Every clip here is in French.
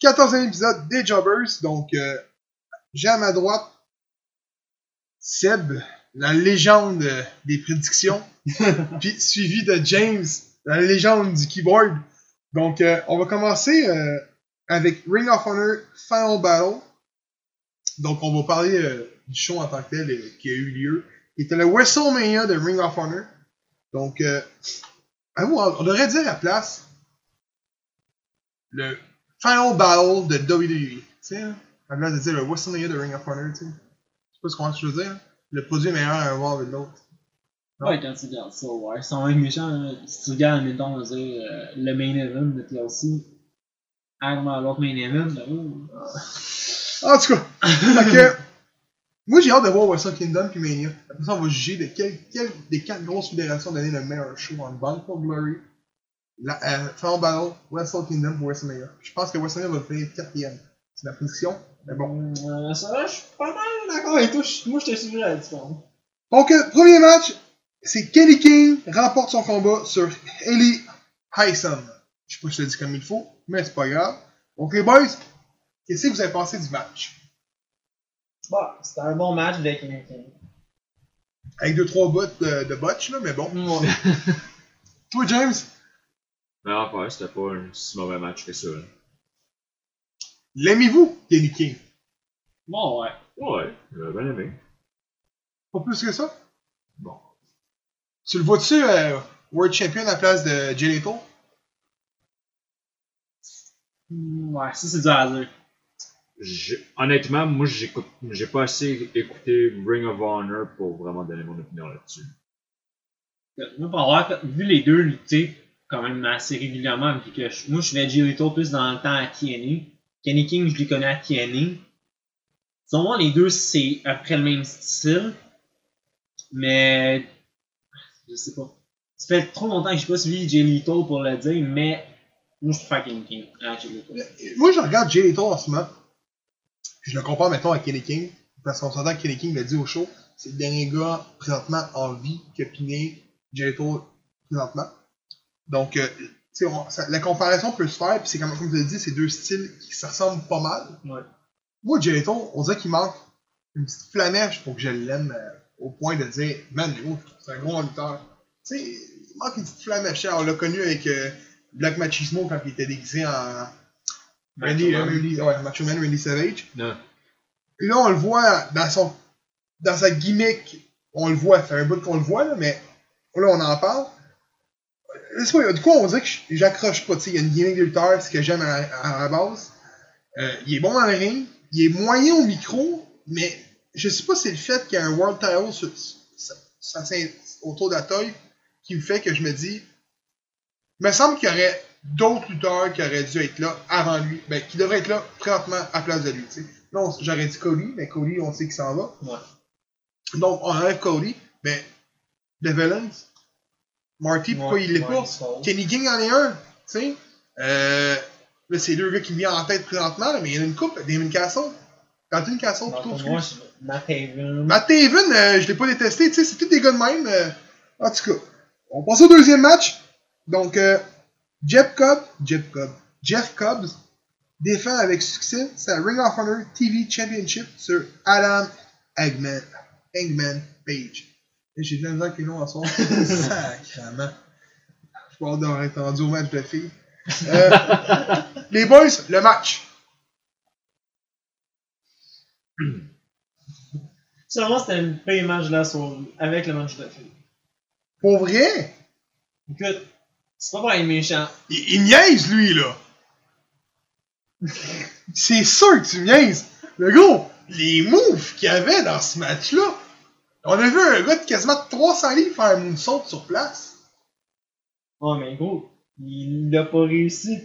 14e épisode des Jobbers. Donc, euh, j'ai à ma droite Seb, la légende des prédictions, puis suivi de James, la légende du keyboard. Donc, euh, on va commencer euh, avec Ring of Honor Final Battle. Donc, on va parler euh, du show en tant que tel euh, qui a eu lieu. Qui était le WrestleMania de Ring of Honor. Donc, euh, on on devrait dire à la place le Final Battle de WWE. Tu sais, hein, à la place de dire le WrestleMania de Ring of Honor, tu sais. Je sais pas ce qu'on je veux dire. Le produit est meilleur à un voir avec l'autre. Ouais, quand tu regardes ça, ouais, ils sont même méchants. hein. Si tu regardes, mettons, on va dire, euh, le main event de TLC, avant l'autre main event, là, ouh. En tout cas, fait que, moi j'ai hâte de voir Wrestle Kingdom puis Mania. Après ça, on va juger de quelle, quelle des quatre grosses fédérations donner le meilleur show en Bound for Glory, la, euh, Final Battle, Wrestle Kingdom ou WrestleMania. Je pense que WrestleMania va finir quatrième. C'est la position, mais bon. Euh, ça va, je suis pas mal d'accord avec toi. Moi, je te suivrai à la différence. Donc, euh, premier match, c'est Kelly King remporte son combat sur Ellie Hyson. Je sais pas si je l'ai dit comme il faut, mais c'est pas grave. Donc, les boys, qu'est-ce que vous avez pensé du match? Bon, c'était un bon match avec King. Avec deux, trois bouts de, de botch, là, mais bon. Ouais. Toi, James? Mais enfin, c'était pas un si mauvais match que ça. là. L'aimez-vous, Kenny King? bon, ouais. Ouais, j'ai bien aimé. Pas plus que ça? Bon. Tu le vois-tu euh, World Champion à la place de Jay Lethal? Ouais, ça, c'est dur à dire. Honnêtement, moi, j'écoute, j'ai pas assez écouté Ring of Honor pour vraiment donner mon opinion là-dessus. Moi, pour avoir fait- vu les deux lutter quand même assez régulièrement, puis que je- moi, je vais Jericho plus dans le temps à TNA. Kenny King, je les connais à TNA. Moi, les deux, c'est après le même style. Mais. Je sais pas. Ça fait trop longtemps que j'ai pas suivi Jay pour le dire, mais. Moi, je préfère Kenny King à. Moi, je regarde Jay Lethal en ce moment. Je le compare, mettons, à Kenny King. Parce qu'on s'entend que Kenny King l'a dit au show. C'est le dernier gars présentement en vie qui a piné présentement. Donc, euh, tu sais, on- ça- la comparaison peut se faire. Puis c'est comme, comme tu l'as dit, c'est deux styles qui se ressemblent pas mal. Ouais. Moi, Lethal, on dirait qu'il manque une petite flamèche pour que je l'aime euh, au point de dire, man, gros, c'est un gros lutteur. Tu sais, il manque une petite flamèche. On l'a connu avec euh, Black Machismo quand il était déguisé en Randy, Macho Man. Randy- ouais, Macho Man Randy Savage. Non. Là, on le voit dans son dans sa gimmick. On le voit, ça fait un bout qu'on le voit, là, mais là, on en parle. Coup, on dirait que j'accroche pas. tu sais, Il y a une gimmick de lutteur, ce que j'aime à, à la base. Euh, il est bon dans le ring, il est moyen au micro, mais je sais pas si c'est le fait qu'il y a un World Title sur- autour de la taille qui me fait que je me dis. Il me semble qu'il y aurait d'autres lutteurs qui auraient dû être là avant lui, ben, qui devraient être là présentement à place de lui. Non, j'aurais dit Cody, mais Cody, on sait qu'il s'en va. Ouais. Donc, on enlève Cody, mais The Villains, Marty, pourquoi Ouais, il l'est ouais, pas? il. Kenny King en est un, tu sais. Euh, là, c'est deux gars qui me viennent en tête présentement, là, mais il y en a une couple, Damon Castle. Quentin Castle, Non, plutôt, excuse. Matt Haven. Matt Taven, euh, je l'ai pas détesté, tu sais, c'est tous des gars de même. euh, en tout cas, on passe au deuxième match. Donc, euh, Jeff Cobb, Jeff Cobb, Jeff Cobbs défend avec succès sa Ring of Honor TV Championship sur Adam Eggman, Eggman Page. Et J'ai de la misère avec les noms. Sacrement. Je vais avoir être rendu au match de filles. Euh, les boys, le match. Selon moi, c'était le pire match soirée, avec le match de filles. Pour vrai, Écoute, c'est pas pour être méchant. il, il niaise, lui, là. C'est sûr que tu niaises. Le gros, les moves qu'il y avait dans ce match-là, on a vu un gars de quasiment 300 livres faire un moonsault sur place. Oh, mais gros, il l'a pas réussi.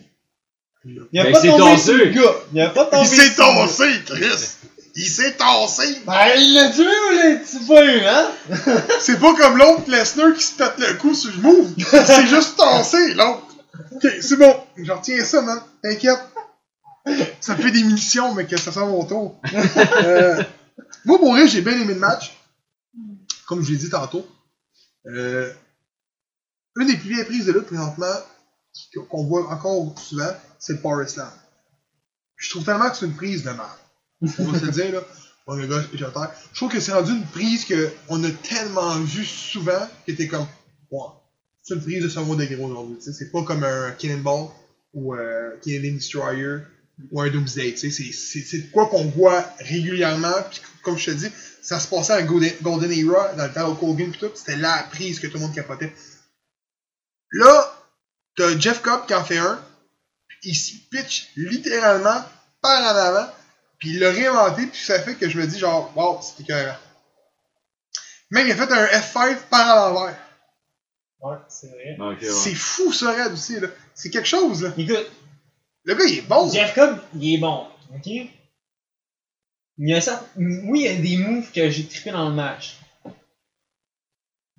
Il a Ben, pas tombé tassé. sur le gars. Il a pas tombé Il s'est tassé, Chris. Il s'est tassé. Ben, il l'a tué ou l'a tu pas hein? C'est pas comme l'autre Lesnar qui se pète le cou sur le move. Il s'est juste tassé, l'autre. Ok, c'est bon. Je retiens ça, man. T'inquiète. Ça fait des munitions, mais que ça sent mon tour. Euh, moi, pour vrai, j'ai bien aimé le match. Comme je l'ai dit tantôt. Euh, une des plus vieilles prises de lutte présentement, qu'on voit encore souvent, c'est le Power Slam. trouve tellement que c'est une prise de mal. On va se le dire, là. On est gars. Je trouve que c'est rendu une prise qu'on a tellement vu souvent que t'es comme, ouais, c'est une prise de second degré aujourd'hui. C'est pas comme un Cannonball ou un Canadian Destroyer ou un Doomsday. C'est- quoi qu'on voit régulièrement. Puis comme je te dis, ça se passait à Golden, Golden Era, dans le temps de Hogan pis tout. C'était la prise que tout le monde capotait. Là, t'as Jeff Cobb qui en fait un. Il se pitch littéralement par en avant. Puis il l'a réinventé. Puis ça fait que je me dis genre, wow, c'était écœurant. Même il a fait un F5 par en l'envers. Ouais, c'est vrai. Ouais. C'est fou ça, Red aussi. là. C'est quelque chose. Là. Écoute, Le gars, il est bon. Jeff Cobb, il est bon, ok? Il y a ça, oui, il y a des moves que j'ai trippé dans le match.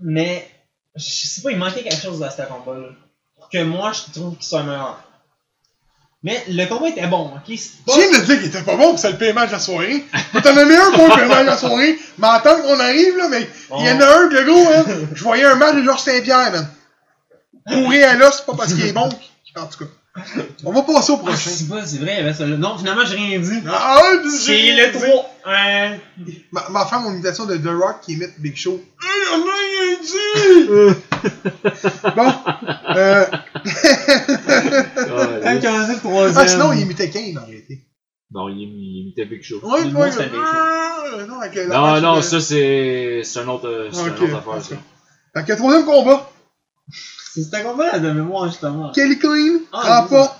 Mais, je sais pas, il manquait quelque chose dans ce combat-là. Pour que moi, je trouve qu'il soit meilleur. Mais le combat était bon, ok? C'est pas... Tu viens de dire qu'il était pas bon pour ça le paiement de la soirée. T'en as mis un pour le paiement de la soirée. Mais attends qu'on arrive là, mais il y en a un, le gros, hein. Je voyais un match de Georges Saint-Pierre, man. Bourré à l'os, c'est pas parce qu'il est bon. En tout cas. On va passer au Ah, prochain. c'est pas, c'est vrai, il y avait ça là. Non, finalement, j'ai rien dit. Ah, ouais, C'est j'ai- le 3. Euh, Ma, ma femme, mon imitation de The Rock qui imite Big Show. Hey, on a rien dit! bon, euh... Ah, quand on dit le troisième. ah, sinon, il imitait Kane en réalité. Non, il, il imitait Big Show. Ouais, Le ouais, bon, c'était Big euh, non, avec le- la Non, match non, de- ça c'est c'est un autre, c'est Ok, une autre affaire. ok. Ça. Fait que troisième combat, C'est un combat de mémoire, justement. Kelly Clean Ah, remporte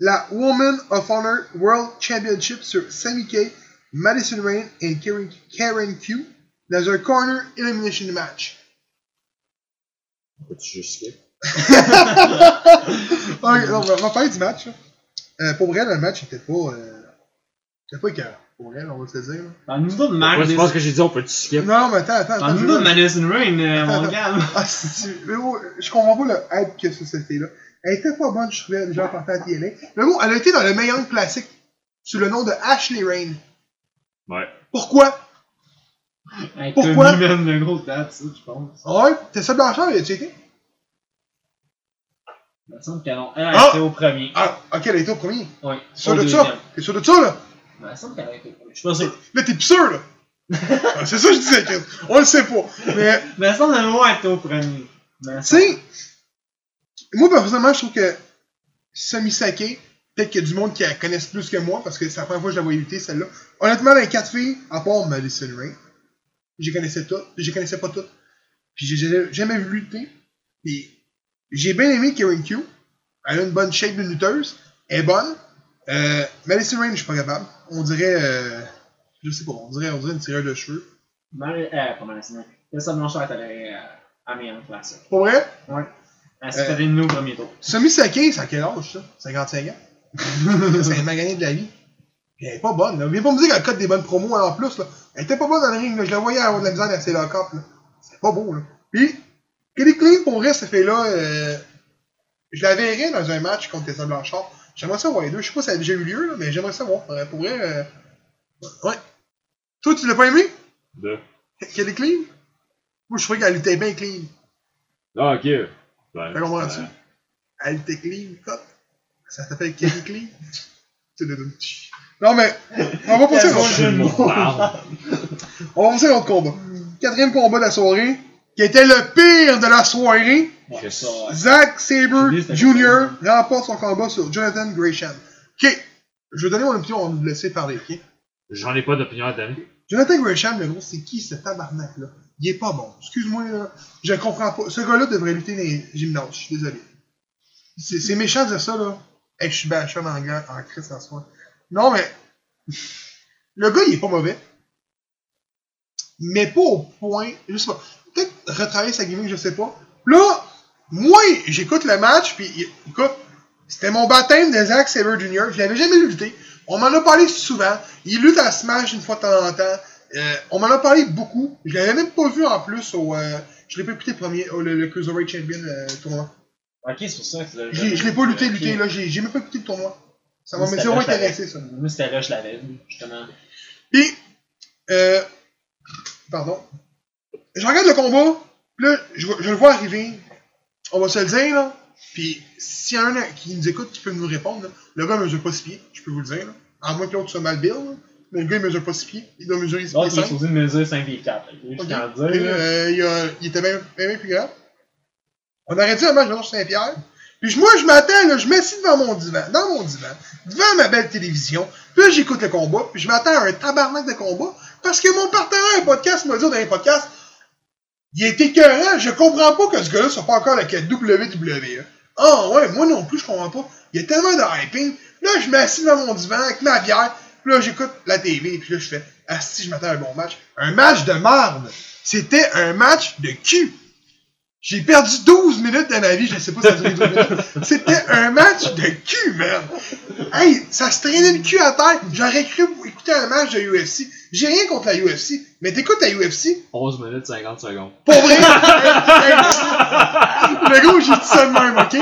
la Woman of Honor World Championship sur Sammy Kay, Madison Rain et Karen, Karen Q dans un corner elimination match. Peux-tu juste skip? Ok, non, on va- parler du match. Euh, pour vrai, le match était pas. Euh, c'était pas écœurant. Pour vrai, on va se le dire. le niveau de Pourquoi tu penses Madison. que j'ai dit on peut-tu skip? Non, mais attends, attends. Dans attends le je niveau de Madison Rain, euh, mon gars. Ah, si tu- mais bon, je comprends pas le hype que ça c'était là. Elle était pas bonne, je trouvais, déjà en partant à TNA. Mais bon, elle a été dans le meilleur classique sous le nom de Ashley Rain. Ouais. Pourquoi? Avec Pourquoi? Tommy, man, le gros date, ça, je pense. Ah Ouais, t'es ça blanchard, tu été? Il me semble. Elle, Ah! était au premier. Ah, ok, elle a été au premier. Oui. T'es sûr de ça? T'es sûr de ça, là? Il me semble qu'elle a été au premier. Je suis pas sûr. Là, t'es plus sûr, là. Ah, c'est ça que je disais, Chris. On le sait pas. Mais, que moi, elle était au premier. tu sais, moi, personnellement, je trouve que Sami Sake, peut-être qu'il y a du monde qui la connaisse plus que moi, parce que c'est la première fois que je la vois lutter, celle-là. Honnêtement, les quatre filles, à part Madison Rain, je connaissais toutes, je connaissais pas toutes. Puis j'ai jamais vu lutter. Puis j'ai bien aimé Karen Q. Elle a une bonne shape de lutteuse. Elle est bonne. Euh, Madison Rain, je suis pas capable. On dirait, euh, je sais pas, on dirait, on dirait une tireur de cheveux. Euh, pas mal, sinon. Tessa Blanchard est allée euh, à meilleure classe. Pas vrai? Ouais. Elle s'est Euh. fait éliminer au premier tour. Sami Sake, c'est à quel âge, ça? 55 ans? c'est un magasin de la vie. Elle est pas bonne, là. Viens pas me dire qu'elle cote des bonnes promos en plus, là. Elle était pas bonne dans le ring, là. Je la voyais avoir de la misère dans ses lock-up, là. C'est pas beau, là. Puis, Kelly Clean, pour vrai, cette fait-là, euh, je la verrais dans un match contre Tessa Blanchard. J'aimerais ça voir les deux. Je sais pas si ça a déjà eu lieu, là, mais j'aimerais ça voir. Pour vrai, pour vrai, euh, ouais. Toi, tu l'as pas aimé? Deux. Kelly Clean? Moi, je trouvais qu'elle était bien clean. Ah, ok. Ben, T'as compris-tu? euh, Elle était clean, cut. Ça s'appelle Kelly Clean. non, mais, on va passer à Quel bon l'autre- jeu de mots. Wow. on va passer à l'autre combat. Quatrième combat de la soirée, qui était le pire de la soirée. Ouais, ça, ouais. Zack Sabre Jr. remporte son combat sur Jonathan Gresham. Ok, je vais donner mon opinion, on va nous laisser parler, ok? J'en ai pas d'opinion à donner. Jonathan Gresham, le gros, c'est qui ce tabarnak-là? Il est pas bon. Excuse-moi, là. Je comprends pas. Ce gars-là devrait lutter dans les gymnases. Je suis désolé. C'est c'est méchant de dire ça, là. Hey, je suis bachon en anglais, en Christ en soi. Non, mais. Le gars, il est pas mauvais. Mais pas au point. Je sais pas. Peut-être retravailler sa gimmick, je sais pas. Là, moi, j'écoute le match, puis écoute, c'était mon baptême de Zack Sabre Jr. Je l'avais jamais vu lutter. On m'en a parlé souvent. Il lutte à Smash une fois de temps en temps. Euh, on m'en a parlé beaucoup. Je l'avais même pas vu en plus au. euh, je l'ai pas écouté le premier, au- le, le Cruiserweight Champion euh, tournoi. Ok, c'est pour ça que tu l'as Je l'ai- je l'ai pas lutté, lutté, là. J'ai même pas écouté le tournoi. Ça m'a zéro intéressé, ça. Moi, c'était là, je l'avais vu, justement. Puis, euh, pardon. Je regarde le combat, puis là, je, le vois arriver. On va se le dire, là. Puis, s'il y en a un qui nous écoute qui peut nous répondre, là, le gars mesure pas six pieds, je peux vous le dire, là. À moins que l'autre soit mal build. là. Mais le gars, il mesure pas 6 pieds. Il doit mesurer 6 L'autre, pieds il est 5. supposé de mesurer 5 pieds 4. Je Ok. tiens à le dire, là. Euh, il, a- il était bien plus grand. On aurait dit un match de Saint-Pierre. Puis moi, je m'attends, je m'assis devant mon divan, dans mon divan, devant ma belle télévision. Puis là, j'écoute le combat, puis je m'attends à un tabarnak de combat. Parce que mon partenaire un podcast m'a dit dans les podcasts, il est écœurant, je comprends pas que ce gars-là soit pas encore avec la WWE. Ah ouais, moi non plus, je comprends pas. Il y a tellement de hyping. Là, je m'assis devant mon divan avec ma bière. Puis là, j'écoute la TV. Puis là, je fais, ah si, je m'attends à un bon match. Un match de marde. C'était un match de cul. J'ai perdu 12 minutes de ma vie, je sais pas si ça a duré 12 minutes. C'était un match de cul, man. Hey, ça se traînait le cul à terre. J'aurais cru écouter un match de UFC. J'ai rien contre la UFC, mais t'écoutes la UFC, 11 minutes 50 secondes. pour vrai? Le gros, j'ai dit ça de même, ok?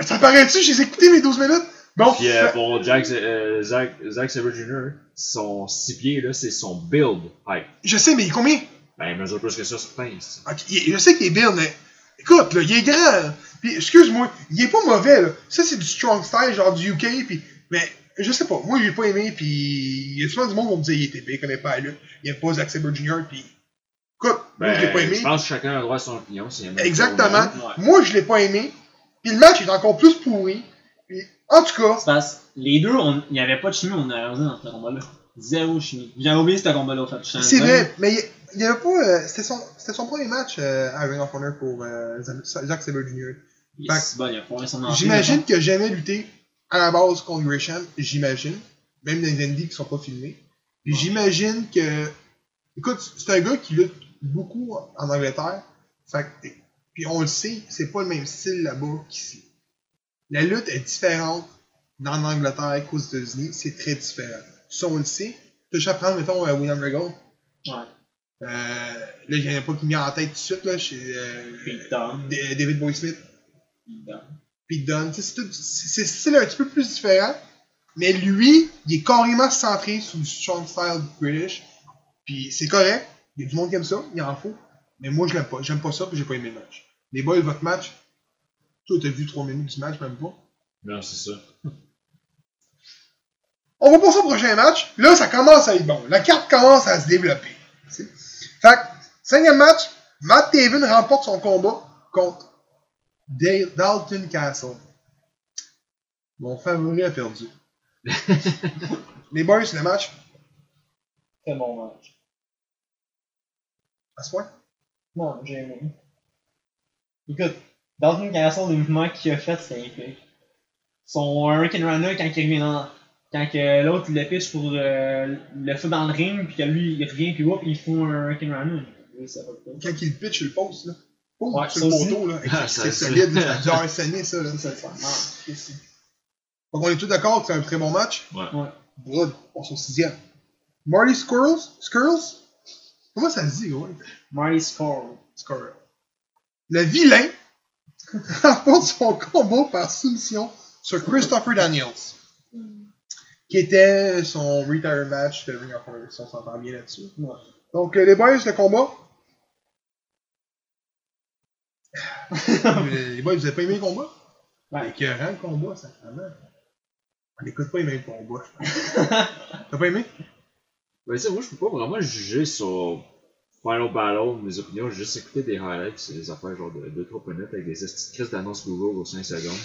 Ça paraît-tu, j'ai écouté mes 12 minutes? Bon, Puis euh, pour Jack, euh, Zach, Zach Sabre Jr., son 6 pieds, là, c'est son build height. je sais, mais combien? Ben, il mesure plus que ça sur pince. Ok, il- je sais qu'il est bien, mais écoute, là, il est grand. Puis, excuse-moi, il est pas mauvais, là. Ça, c'est du strong style, genre du UK, puis, mais, je sais pas, moi, j'ai pas aimé, puis, il y a souvent du monde qui me dit, il est épais, il connaît pas la lutte, il aime pas Zack Sabre Jr., puis, écoute, moi, Ben, je l'ai pas aimé. je pense que chacun a droit à son opinion. aime Exactement. Moi, je l'ai pas aimé, puis le match est encore plus pourri, puis, en tout cas, C'est parce que les deux, on- il n'y avait pas de chimie, on a dans ce combat-là. Zéro chimie. J'ai oublié ce combat-là, en fait. C'est vrai, mais il, avait pas, euh, c'était son, son premier match euh, à Ring of Honor pour euh, Zack Sabre Jr. Son entrée, J'imagine que jamais lutté à la base contre Gresham, j'imagine. Même dans les indies qui sont pas filmés. Puis J'imagine que. Écoute, c'est un gars qui lutte beaucoup en Angleterre. Fait que- puis on le sait, c'est pas le même style là-bas qu'ici. La lutte est différente dans l'Angleterre qu'aux États-Unis. C'est très différent. Ça, on le sait. Tu peux prendre, mettons, William Regal. Ouais. Euh, là, il n'y en a pas qui me vient en tête tout de suite, là, chez euh, Pete Dunne. D- David Boy Smith. Pete Dunne. Pete Dunne. C'est tout- c'est c'est style un petit peu plus différent. Mais lui, il est carrément centré sur du strong style British. Puis c'est correct. Il y a du monde qui aime ça, il en faut. Mais moi, je l'aime pas. J'aime pas ça, puis j'ai pas aimé le match. Les boys, votre match? Toi, t'as vu 3 minutes du match, même pas? Non, c'est ça. On va passer au prochain match. Là, ça commence à être bon. La carte commence à se développer. Fait que, cinquième match, Matt Taven remporte son combat contre Dale- Dalton Castle. Mon favori a perdu. Les boys, le match, Très bon match. à ce point? Non, j'ai aimé. Écoute, une Castle, les mouvements qu'il a fait, c'est épique. Son Hurricane Runner, quand il revient dans. Quand que l'autre il le pitch pour euh, le feu dans le ring, puis que lui il revient, puis whoop, il fout un Hurricane Runner. Oui, ça va pas. Quand il pitch sur le poste, là. Ouais, sur le poteau, là. Ah, c'est solide, ça. avoir saigné, ça, là. Ça. Donc, on est tous d'accord que c'est un très bon match. Ouais. On est au sixième. Marty Squirrels? Squirrels? Comment ça se dit, gros? Marty Score. Squirrel. Le vilain remporte son combat par soumission sur Christopher Daniels, qui était son retire match de Ring of Honor, si on s'entend bien là-dessus. Ouais. Donc, euh, les boys, le combat. les boys, vous avez pas aimé le combat? Ouais. Écœurant le combat, ça fait mal. On n'écoute pas aimer le combat, je pense. T'as pas aimé? Ben, sais, moi, je peux pas vraiment juger sur Final Battle, mes opinions. J'ai juste écouté des highlights, des affaires genre de 2-3 minutes avec des petites crises d'annonces Google aux 5 secondes.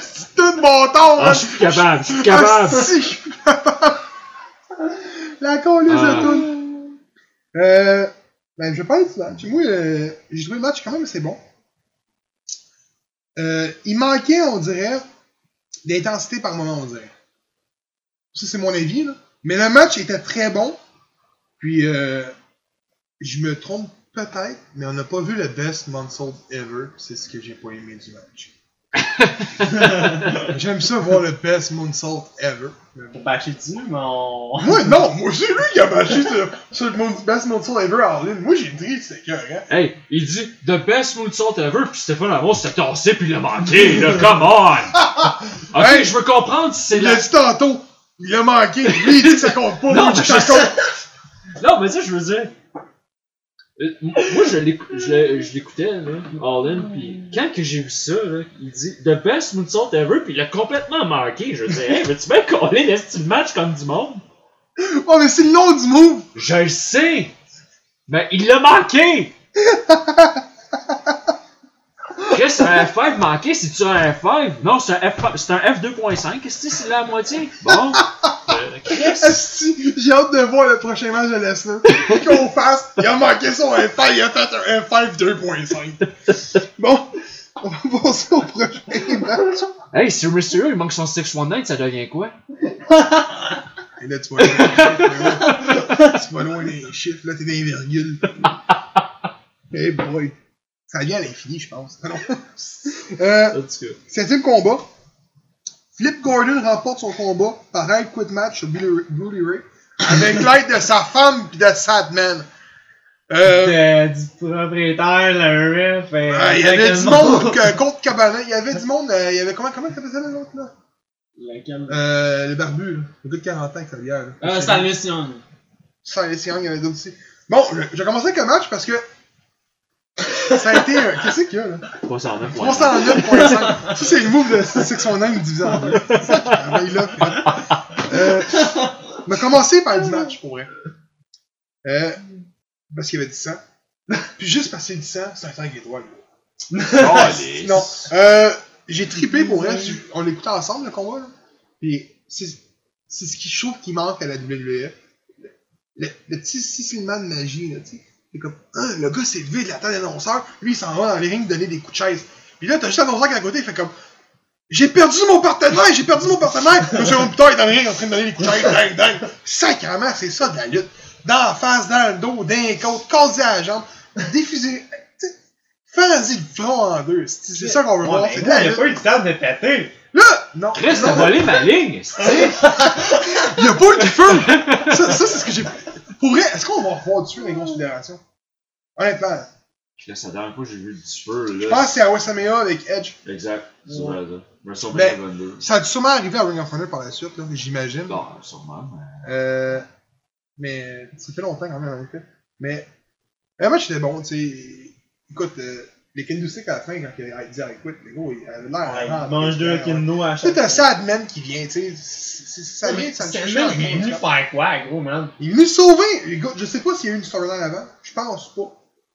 C'est tout mon temps, Ah, je suis plus capable, je suis plus capable! Ah, si, je suis plus capable. La colise Ah. de tout. Euh, ben, je du match. Moi, euh, j'ai trouvé le match quand même assez bon. Euh, il manquait, on dirait, d'intensité par moment, on dirait. Ça, c'est mon avis, là. Mais le match était très bon. Puis, euh, je me trompe peut-être, mais on n'a pas vu le best moonsault ever. C'est ce que j'ai pas aimé du match. J'aime ça voir le best moonsault ever. Faut bâcher dessus, mais on. Moi, non, moi, c'est lui qui a bâché sur, sur le mon- best moonsault ever en ligne. Moi, j'ai dit que c'était cœur, Hey, il dit The best moonsault ever, puis Stéphane Amos s'est tassé puis il l'a manqué, là, come on! Ok, Hey, je veux comprendre si c'est Il la. dit tantôt. Il a manqué. Lui, il dit que ça compte pas. Non, mais ça je compte. Non, mais ça, je veux dire. Euh, Moi, je l'écoutais, là, All In, pis quand que j'ai vu ça, là, il dit The best moonsault ever, pis il a complètement manqué. Je disais, hey, veux-tu bien coller le style match comme du monde? Oh, mais c'est le nom du move! Je le sais! Mais il l'a manqué! Qu'est-ce que c'est un F5 manqué? C'est-tu un F5? Non, c'est un, F... c'est un F2.5. Qu'est-ce que c'est la moitié? Bon. J'ai hâte de voir le prochain match de Lesnar. Qu'on fasse, il a manqué son F5, il a fait un F5 2.5. Bon, on va passer au prochain match. Hey, si Mysterio il manque son 619, ça devient quoi? Et là, tu vas loin des chiffres, là. Tu vas loin des chiffres, là, t'es dans les virgules. Hey boy. Ça vient à l'infini, je pense. Non. Euh. Septième combat. Flip Gordon remporte son combat par un quit match sur Billy, Billy Ray avec l'aide de sa femme pis de Sadman. Euh, De- du propriétaire, le ref. et- euh, il y avait du monde que- contre Cabana. Il y avait du monde. euh, il y avait comment comment t'appelles ça l'autre là? Lequel? euh, Le barbu, là. le gars de 40 ans qui fait hier. Euh. Silas Young, il y avait d'autres aussi. Bon, je, je vais commencer avec le match parce que ça a été. un- Qu'est-ce qu'il y a là? 309. 309.5. Ça, c'est le move de 619 divisé en deux. C'est ça qui là. puis- Euh, on a commencé par du match, pour vrai. Euh, parce qu'il y avait du sang. Puis juste parce qu'il y a du sang, c'est un 5 étoiles. Allez. Non. Euh, j'ai trippé pour vrai. On l'écoutait ensemble, le combat. Là. Puis c'est c'est ce qui je trouve qui manque à la WWE. Le, le, le petit sifflement de magie, là, tu sais. C'est comme, hein, le gars s'est levé de la table d'annonceur, lui il s'en va dans les rings donner des coups de chaise. Puis là, t'as juste l'annonceur qui est à côté, il fait comme, j'ai perdu mon partenaire, j'ai perdu mon partenaire. Deux secondes plus tard, il est dans les rings en train de donner des coups de chaise, ding, ding. Sacrement, c'est ça de la lutte. Dans la face, dans le dos, dans les côtes, casser à la jambe, sais, Fais-y le front en deux. C'est ça qu'on veut voir. Ouais, C'est la il a pas eu le temps de péter. Là, non. Chris, t'as volé ma ligne! c'est- Il y a pas eu de feu! ça, ça c'est ce que j'ai. Pour vrai, est-ce qu'on va revoir du feu dans les grosses fédérations? Honnêtement, Chris, la dernière fois que j'ai vu du feu, là. je pense que c'est à WrestleMania avec Edge. Exact. Ouais. WrestleMania Ben, 22. Ça a dû sûrement arriver à Ring of Honor par la suite, là, j'imagine. Bon, sûrement, mais. Euh, mais ça fait longtemps quand même, en effet. Mais le match était bon, tu sais. Écoute, euh, les Kendusic à la fin, quand il a dit I quit, les gars, il avait l'air. Ouais, vraiment il mange deux kendo à chaque t'as fois. Sadman qui vient, tu sais. c'est- c'est- Ça vient, ça me C'est touche le en même, il est venu gros, faire quoi, gros, man? Il est venu sauver! Les gars, je sais pas s'il y a eu une storyline avant. Je pense pas.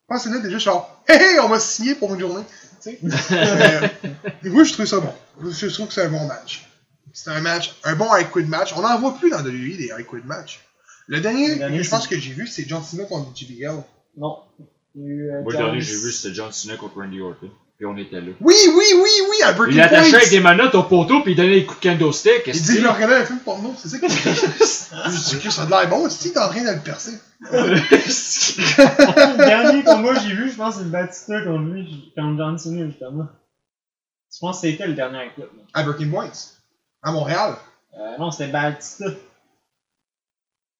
Je pense que c'est là déjà genre, hey, hey, on va signer pour une journée. Tu sais. Mais, moi, je trouve ça bon. Je trouve que c'est un bon match. C'est un match, un bon high quid match. On n'en voit plus dans WWE des high quid match. Le dernier, Le dernier, je pense c'est- que j'ai vu, c'est John Cena contre JBL. Non. Il y a eu, euh, Moi, le dernier que j'ai vu, c'était John Cena contre Randy Orton. Puis on était là. Oui, oui, oui, oui, à Breaking Il attachait Point. avec des manottes au poteau, puis il donnait des coups de candlestick. Il dit, je que- regardais un film porno, c'est ça qu'il dit. Je dis que ça a de l'air bon, si t'es en train de le percer? le dernier combat que j'ai vu, je pense que c'est le Batista contre lui, contre John Cena, justement. Je pense que c'était le dernier clip. là. À Breaking Points. À Montréal? Euh, non, c'était Batista.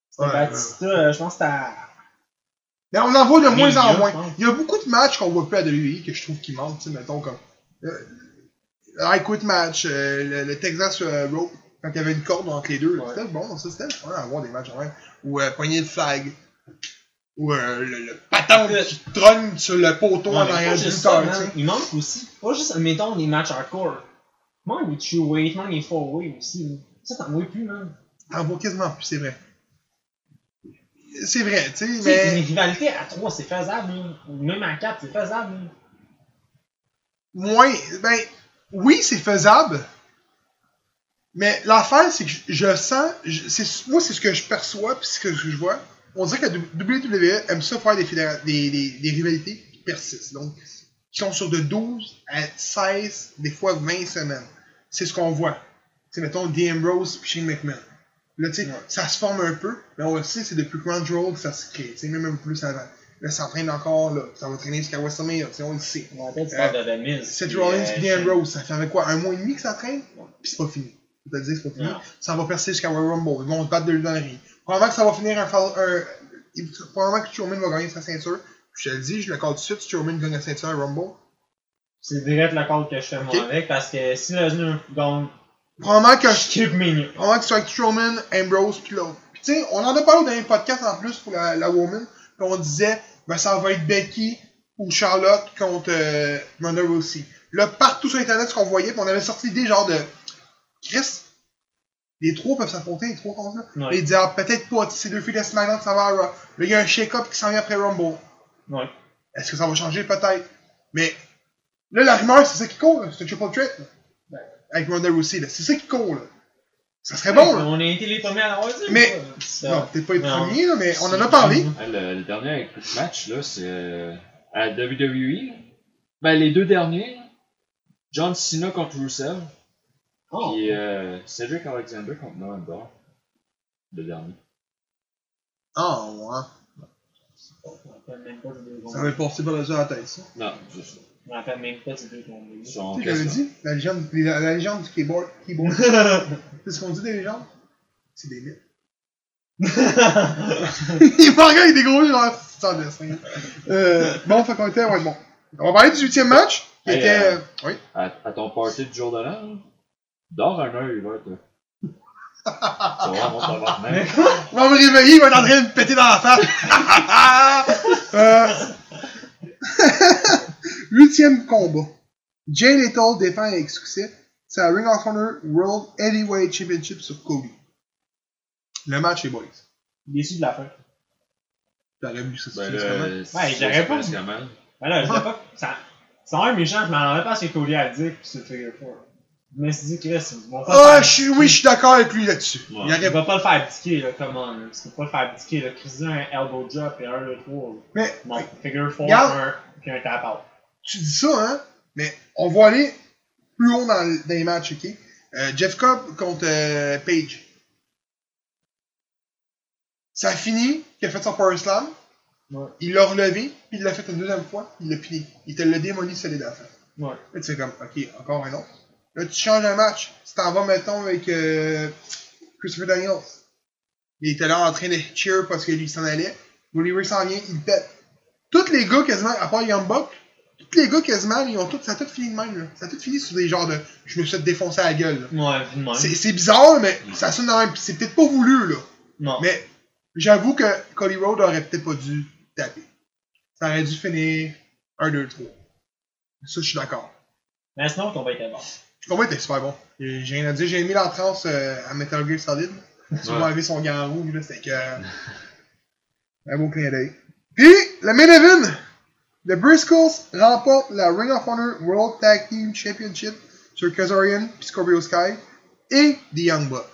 C'était Ouais, Batista, euh, je pense que c'était à... Mais on en voit de moins en moins. Il y a beaucoup de matchs qu'on voit plus à WWE que je trouve qui manquent, tu sais, mettons comme. Euh, le High Quit match, euh, le, le Texas euh, Rope, quand il y avait une corde entre les deux. Ouais. C'était bon, ça, c'était le fun d'avoir des matchs en même. Ou euh, poignée de flag. Ou euh, le, le patente qui trône sur le poteau en arrière du lutteur. Il manque aussi, pas juste, mettons, des matchs hardcore. Manque des two-way, manque des four-way aussi. là. Ça, t'en vois plus, man. T'en vois quasiment plus, c'est vrai. C'est vrai, tu sais, Tu sais, une mais. rivalité à 3, c'est faisable, Même à 4, c'est faisable. Moins. Ben, oui, c'est faisable. Mais l'affaire, c'est que je, sens. je- moi, c'est ce que je perçois, puis ce que je vois. On dirait que WWE aime ça faire des, des, des, des rivalités qui persistent. Donc, qui sont sur de 12 à 16, des fois 20 semaines. C'est ce qu'on voit. C'est mettons Dean Ambrose puis Shane McMahon. Là, tu sais, Ouais. ça se forme un peu, mais on le sait, c'est depuis Crown Road que ça se crée. Tu sais, même un peu plus avant. Là, ça entraîne encore, là. Ça va traîner jusqu'à WrestleMania, tu sais, on le sait. Ouais, peut-être tu Euh. Seth Rollins euh, et Dean Ambrose, ça fait avec quoi Un mois et demi que ça traîne? Puis c'est pas fini. Je te le dire, c'est pas fini. Ça va percer jusqu'à Royal Rumble. Ils vont se battre de dans le ring. Probablement que ça va finir un. fall- un probablement que Strowman va gagner sa ceinture. Je te le dis, je le call tout de suite. Strowman gagne la ceinture à Rumble. C'est direct la call que je fais moi avec parce que si Lesnar gagne, Probablement que je skip Mania. Probablement que ce soit Strowman, Ambrose, puis l'autre. Puis tu sais, on en a parlé dans un podcast en plus pour la, la Woman. Puis on disait ben ça va être Becky ou Charlotte contre euh, Ronda Rousey. Là, partout sur Internet, ce qu'on voyait, puis on avait sorti des genres de. Chris, les trois peuvent s'affronter, les trois contre là. Ouais. Et ils disaient, ah, peut-être pas, ces deux filles de SmackDown, ça va à Raw. Là, il y a un shake-up qui s'en vient après Rumble. Ouais. Est-ce que ça va changer? Peut-être. Mais là, la rumeur, c'est ça qui court. C'est un triple threat. Là. Avec Ronda Rousey, là. C'est ça qui court, là. Ça serait bon, là. On a été les premiers à l'avoir dit. Mais-? Ça- Non, peut-être pas les Non. premiers, là, mais on en a parlé. Le, le dernier match, là, c'est euh, à WWE. Ben, les deux derniers, là. John Cena contre Rusev, Oh. puis euh, Cedric Alexander contre Noam Dar. Le dernier. Ah, ouais. Ça combats. va passer par dessus la tête, ça. Non, c'est ça. Je me rappelle même pas ces deux sont Tu sais, j'avais classés. dit, la légende, la, la légende du keyboard. keyboard. c'est ce qu'on dit des légendes? C'est des mythes. il me regarde avec des gros genre, sans dessin. Euh, bon, fait qu'on était, ouais, bon. On va parler du huitième match, qui Hey, était. euh, oui. À, à ton party du jour de l'an, dors un œil, là, toi. Ça va, mon tabarnak. On va me réveiller, il va être en train de me péter dans la face. Euh, Huitième combat. Jay Lethal défend avec succès sa Ring of Honor World Heavyweight Championship sur Cody. Le match est boys. Déçu de la fin. T'aurais vu ça, Ben c'est là, c'est Ouais, j'aurais pas-. Ben là, je sais pas. Ça, c'est un méchant, je m'en rendais pas à ce que Cody a dit, puis c'est Figure 4. Je me suis dit, Chris, ils vont pas Ah, le je faire suis- oui, je suis d'accord avec lui là-dessus. Ouais. Il Il aurait- va pas le faire ticker, là, comment, là. Tu peux pas le faire ticker, là. Chris dit un elbow drop et un, trois. là. Mais Non, figure 4, Regarde. un, puis un tap out. Tu dis ça, hein, mais on va aller plus haut dans, le- dans les matchs, ok? Euh, Jeff Cobb contre euh, Page. Ça a fini, qu'il a fait son Power Slam, Ouais. il l'a relevé, puis il l'a fait une deuxième fois, il l'a fini. Il te l'a démoli solide à la fin. Ouais. Là, tu fais comme, ok, encore un autre. Là, tu changes un match. Tu t'en vas, mettons, avec euh, Christopher Daniels. Il était là en train de cheer parce que lui il s'en allait. Ray s'en vient, il pète. Tous les gars quasiment, à part Young Buck, tous les gars quasiment, ils ont tout, ça a tout fini de même. Là. Ça a tout fini sur des genres de je me suis fait défoncer la gueule. là. Ouais. C'est, c'est bizarre, mais ça sonne même. C'est peut-être pas voulu, là. Non. Mais j'avoue que Cody Rhodes aurait peut-être pas dû taper. Ça aurait dû finir 1, 2, 3. Ça, je suis d'accord. Mais sinon, ton combat était bon. Le combat était super bon. J'ai rien à dire. J'ai mis l'entrance euh, à Metal Gear Solid. Tu Ouais. enlever son gant rouge, là, c'était que. Un beau clin d'œil. Puis, le main event. The Briscoes remportent la Ring of Honor World Tag Team Championship sur Kazarian Scorpio Sky et The Young Buck.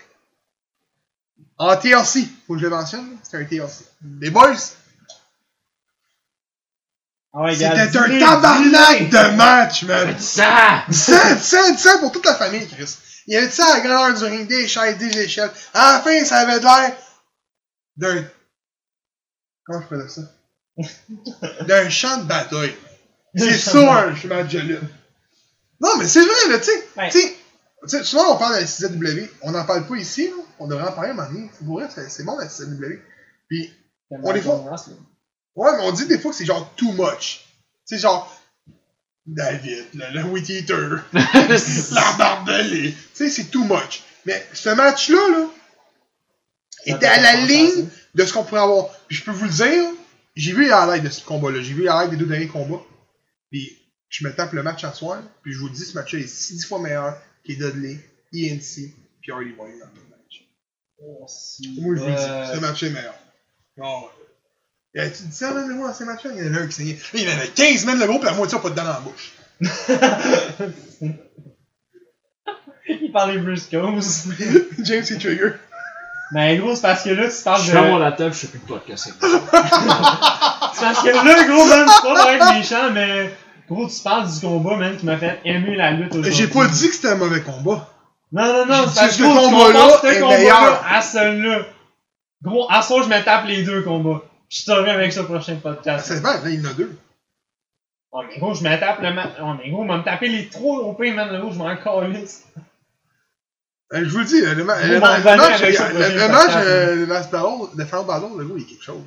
En TLC, faut que je le mentionne, c'était un TLC. Les boys, Ah c'était un tabarnak de match, man! Ça! 100, 100, 100 pour toute la famille, Chris. Il y avait ça à la grandeur du ring, des chaises, des échelles? À la fin, ça avait de l'air d'un. Comment je peux dire ça? D'un champ de bataille. C'est ça, un chemin de gelée. Non, mais c'est vrai, là, tu sais. Ouais. Souvent on parle de la CZW, on n'en parle pas ici, là. On devrait en parler un moment donné. C'est c'est c'est bon la CZW. Puis, On les ouais, mais on dit des fois que c'est genre too much. Tu sais, genre. David, le, le Wheat Eater. La barbelée. Tu sais, c'est too much. Mais ce match-là, là, était à la ligne de ce qu'on pourrait avoir. Puis je peux vous le dire, j'ai vu les highlights de ce combat-là. J'ai vu les highlights des deux derniers combats. Puis je me tape le match à soir. Puis je vous dis, ce match-là est 6 fois meilleur que Dudley, ENC, puis Hardy Boy dans le match. Oh, Moi, je vous le Euh, dis, ce match est meilleur. Oh, ouais. Et tu dis ça, même, moi, dans ces matchs-là, il y en a un qui saignait. Il y en avait 15 mètres le gros, puis la moitié a pas de dents dans la bouche. Il parlait Briscoes. James C. Trigger. Mais gros, c'est parce que là, tu parles Je de. ferme la table, je sais plus de podcast. avec ça. C'est parce que là, gros, même, c'est pas pour être méchant, mais. Gros, tu parles du combat, même, qui m'a fait aimer la lutte aujourd'hui. J'ai pas dit que c'était un mauvais combat. Non, non, non, c'est parce que ce gros, combat-là ce est combat-là meilleur. à celui-là. Gros, à ça, je me tape les deux combats. Je t'aurai avec ce prochain podcast. C'est bien, là, il y en a deux. Oh, mais gros, je me tape le match. Oh, mais gros, on va me taper les trois au man. Gros, je m'en calisse. Euh, je vous le dis, le, ma- le, ma- le match, le, le euh, le de Final Battle, le gars, il est quelque chose.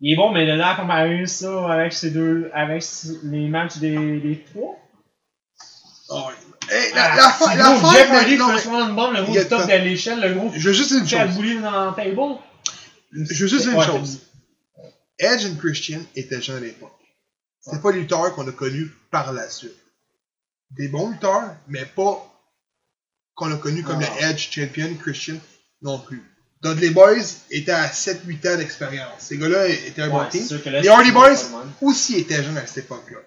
Il est bon, mais là, à comparer ça avec ces deux. avec les matchs des, des trois? Oh. Hey, la, Ah, la, fa- la gros, fin, Jeff Hardy, Chris One le gros a top de l'échelle, le gros je veux juste une le chose. dans la table. Je veux juste une chose. Edge et Christian étaient jeunes à l'époque. C'était pas les lutteurs qu'on a connus par la suite. Des bons lutteurs, mais pas qu'on a connus comme le Edge Champion, Christian non plus. Dudley Boys étaient à 7-8 ans d'expérience. Ces gars-là étaient un Ouais, team. Les Hardy Boys aussi étaient jeunes à cette époque-là.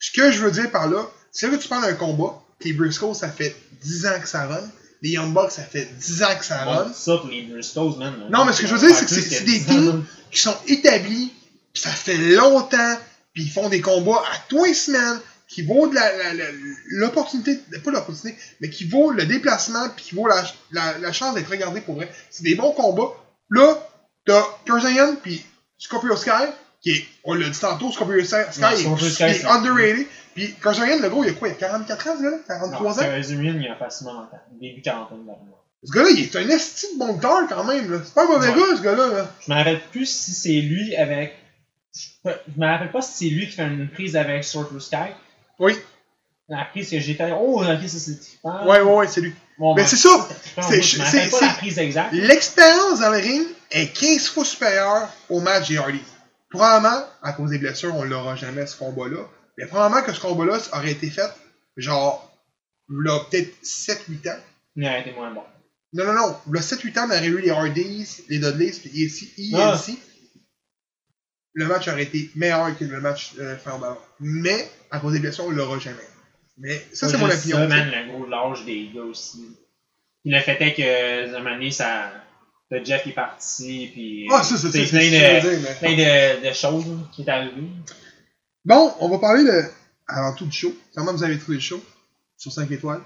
Ce que je veux dire par là, c'est que tu parles d'un combat, les Briscoe, ça fait 10 ans que ça run. Les Young Bucks, ça fait 10 ans que ça run. Bon, ça pour les Briscoes, man. Non, mais ce que je veux dire, c'est que c'est des teams qui sont établis, ça fait longtemps, puis ils font des combats à tous les semaines, qui vaut de la- la- la- l'opportunité, pas l'opportunité, mais qui vaut le déplacement, puis qui vaut la, la, la chance d'être regardé pour vrai. C'est des bons combats. Là, t'as Kurzayan, puis Scorpio Sky, qui est, on l'a dit tantôt, Scorpio Sky, Non, est, Scorpio Sky, est underrated, puis le gros, il a quoi, il a 44 ans, ce gars-là? 43 ans? Il a facilement début quarantaine d'années. Ce gars-là, il est un esti de bon lutteur quand même, là. C'est pas un mauvais Ouais. gars, ce gars-là, là. Je me rappelle plus si c'est lui avec. Je me rappelle pas si c'est lui qui fait une prise avec Sword to Sky. Oui. La prise que j'étais. Oh, ok, ça c'est trippant. Ouais, ouais, ouais, c'est lui. Bon, Mais c'est ça. C'est- c'est- pas c'est- la prise exacte. L'expérience dans le ring est 15 fois supérieure au match des Hardy. Probablement, à cause des blessures, on l'aura jamais ce combat-là. Mais probablement que ce combat-là aurait été fait, genre, là, peut-être 7-8 ans. Il aurait été moins bon. Non, non, non. Le 7-8 ans, on aurait eu les Hardys, les Dudleys, puis ici, Ah. Le match aurait été meilleur que le match euh, d'avant. Mais, à cause des blessures, on l'aura jamais. Mais ça, c'est mon opinion. Ça, tu man, le gros lâche des gars aussi. Puis le fait est que, à un moment donné, ça. Le Jeff est parti, puis. Ah, ça, c'est plein de, dire, plein de, de choses qui est arrivé. Bon, on va parler de, avant tout du show. Comment vous avez trouvé le show? Sur 5 étoiles?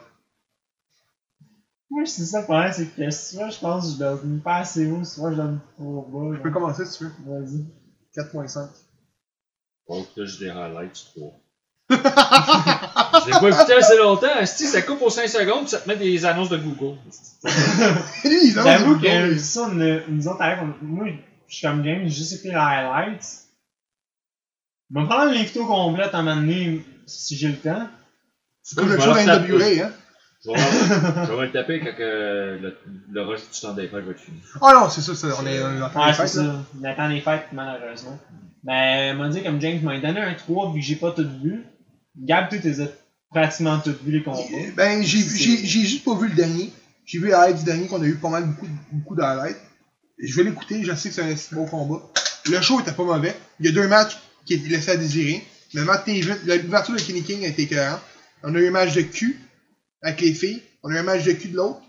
Moi, c'est ça le problème, c'est que soit je pense que je donne pas assez haut, soit je donne trop bas. Je peux commencer si tu veux. Vas-y. 4.5. Donc là, j'ai des highlights, 3. Je l'ai pas écouté assez longtemps. Si ça coupe aux 5 secondes, ça te met des annonces de Google. Lui, J'avoue que ça, nous, nous autres, avec, on- moi, je suis comme James, j'ai juste écouté les highlights. Je vais me prendre l'invité au complet à un moment donné, si j'ai le temps. C'est comme le show vais hein? Me- je vais le taper quand que le, le rush du temps des fêtes va être fini. Ah non, c'est ça, c'est- on est on est en train Ouais, de c'est faire, là. ça. On attend les fêtes, malheureusement. Mais, m'a dit comme James m'a donné un 3 vu que j'ai pas tout vu. Gab, tu t'es pratiquement tout vu les combats. Ben, j'ai j'ai- j'ai juste pas vu le dernier. J'ai vu les highlights du dernier qu'on a eu pas mal beaucoup, de- beaucoup. Je vais l'écouter, je sais que c'est un si beau combat. Le show était pas mauvais. Il y a deux matchs qui étaient laissés à désirer. Le match TV, l'ouverture de Kenny King a été écœurant. On a eu un match de cul avec les filles. On a eu un match de cul de l'autre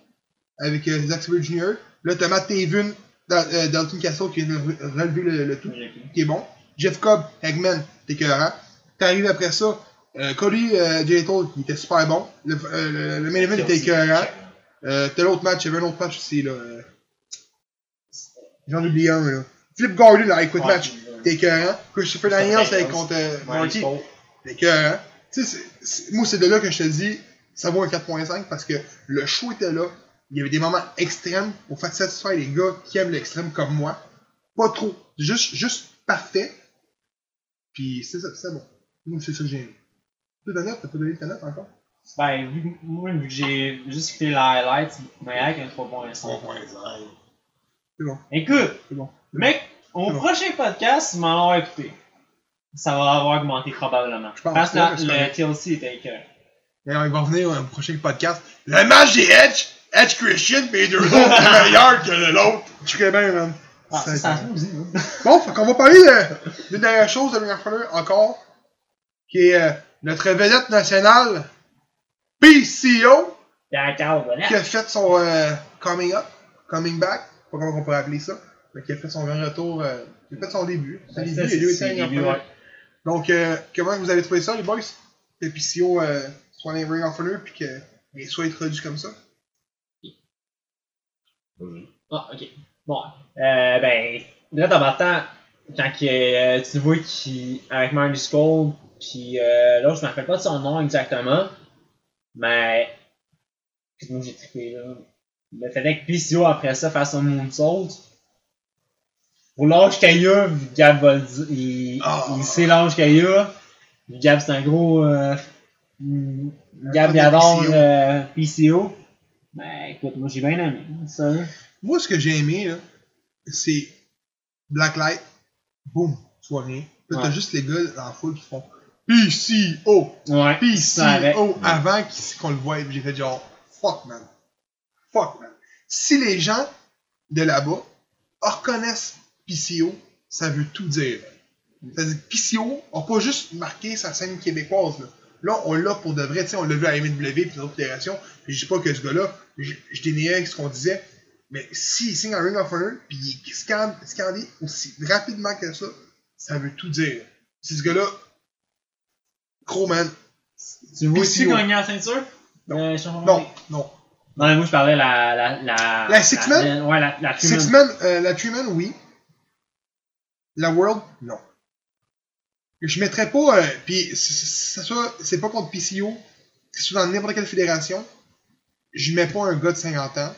avec euh, Zack Sabre Jr. Là, t'as Matt Taven, euh, Dalton Castle qui vient de re- relever le, le tout, qui est bon. Jeff Cobb, Eggman, t'es écœurant. T'arrives après ça, euh, Cody euh, qui était super bon. Le, euh, le, le main event était écœurant. Euh, t'as l'autre match, il y avait un autre match aussi, là. euh, J'en oublie un, là. Flip Gordon, là, avec Quick Match, t'es écœurant. Christopher Daniels avec contre Marty, t'es écœurant. Tu sais, moi, c'est de là que je te dis, ça vaut un 4.5 parce que le show était là. Il y avait des moments extrêmes pour faire satisfaire les gars qui aiment l'extrême comme moi. Pas trop. Juste, juste parfait. Puis c'est ça, c'est bon. Moi, c'est ça que j'ai aimé. Toi, Daniel, t'as pas donné ta note encore? Ben, vu, que- moi, vu que j'ai juste écouté les highlights, mais avec un 3.5. C'est bon. Écoute, C'est bon. mec, au C'est bon. prochain podcast, m'en avoir écouté. Ça va avoir augmenté probablement. Je pense Parce que la- le correct. TLC était écœurant. Et on va revenir au prochain podcast. Le match des Edge, Edge Christian, pis les deux autres, est meilleur que l'autre. Tu serais bien, man. Ah, ça, aussi, hein. Bon, fait qu'on va parler de- d'une dernière chose de Honor encore, qui est euh, notre vedette nationale, PCO, D'accord, voilà. qui a fait son euh, coming up, coming back, pas comment on pourrait appeler ça, mais qui a fait son grand retour, euh, qui a fait son début. Son début, ça, le début, ouais. Donc, euh, comment vous avez trouvé ça, les boys? PCO euh, soit dans les Ring of Honor, puis qu'il soit introduit comme ça? Ah, ok. Bon, euh, ben, là, en partant, quand que, euh, tu vois qu'il, avec Marty Skull, puis euh, là, je me rappelle pas de son nom exactement, mais, moi j'ai trippé, là. Le fait est que PCO, après ça, fasse son moonsault, pour l'âge qu'il a, vu que Gab va le dire, il, Ah. il sait l'âge qu'il a, Gab c'est un gros, mm, Gab fan il de adore PCO. euh, PCO. Ben, écoute, moi j'ai bien aimé, ça. Moi, ce que j'ai aimé, c'est Blacklight, boum, tu vois rien. Là, t'as juste les gars dans la foule qui font PCO, Ouais. PCO, avant qu'on le voie. J'ai fait genre, fuck man. Fuck man. Si les gens de là-bas reconnaissent PCO, ça veut tout dire. C'est-à-dire que PCO n'a pas juste marqué sa scène québécoise. Là, là on l'a pour de vrai. On l'a vu à MW et d'autres fédérations. Je dis pas que ce gars-là, je, déniais ce qu'on disait. Mais s'il signe un Ring of Honor, puis il scan- scandé aussi rapidement que ça, ça veut tout dire. C'est ce gars-là, gros man. Tu aussi gagner la ceinture? Non. Euh, Non, non. Non, mais moi, je parlais la. La, la, La six man? Ouais, la, la Six man. Man, euh, la Three Man, oui. La World, non. Je mettrais pas. Euh, puis, ça, c'est pas contre PCO. Que ce soit dans n'importe quelle fédération. Je mets pas un gars de 50 ans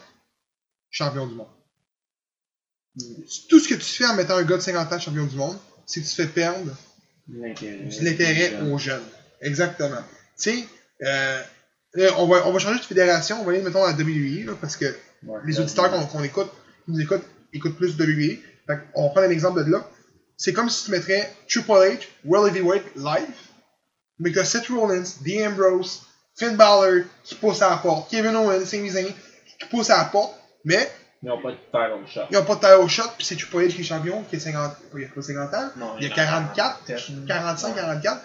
champion du monde. Tout ce que tu fais en mettant un gars de 50 ans champion du monde, c'est que tu fais perdre L'intérêt. aux jeunes. Exactement. Tu sais, euh, on, va, on va changer de fédération, on va aller, mettons, à WWE, là, parce que Ouais, les auditeurs qu'on écoute, qui nous écoutent, écoutent plus de WWE. Fait on prend un exemple de là. C'est comme si tu mettrais Triple H, World Heavyweight live, mais que Seth Rollins, Dean Ambrose, Finn Balor qui pousse à la porte, Kevin Owens, Sami Zayn qui pousse à la porte, mais Ils n'ont pas de title shot. ils n'ont pas de title shot, puis c'est Triple H qui est champion, qui a 50, il a pas 50 ans, Non, il y a en 44, 44. 45, 44,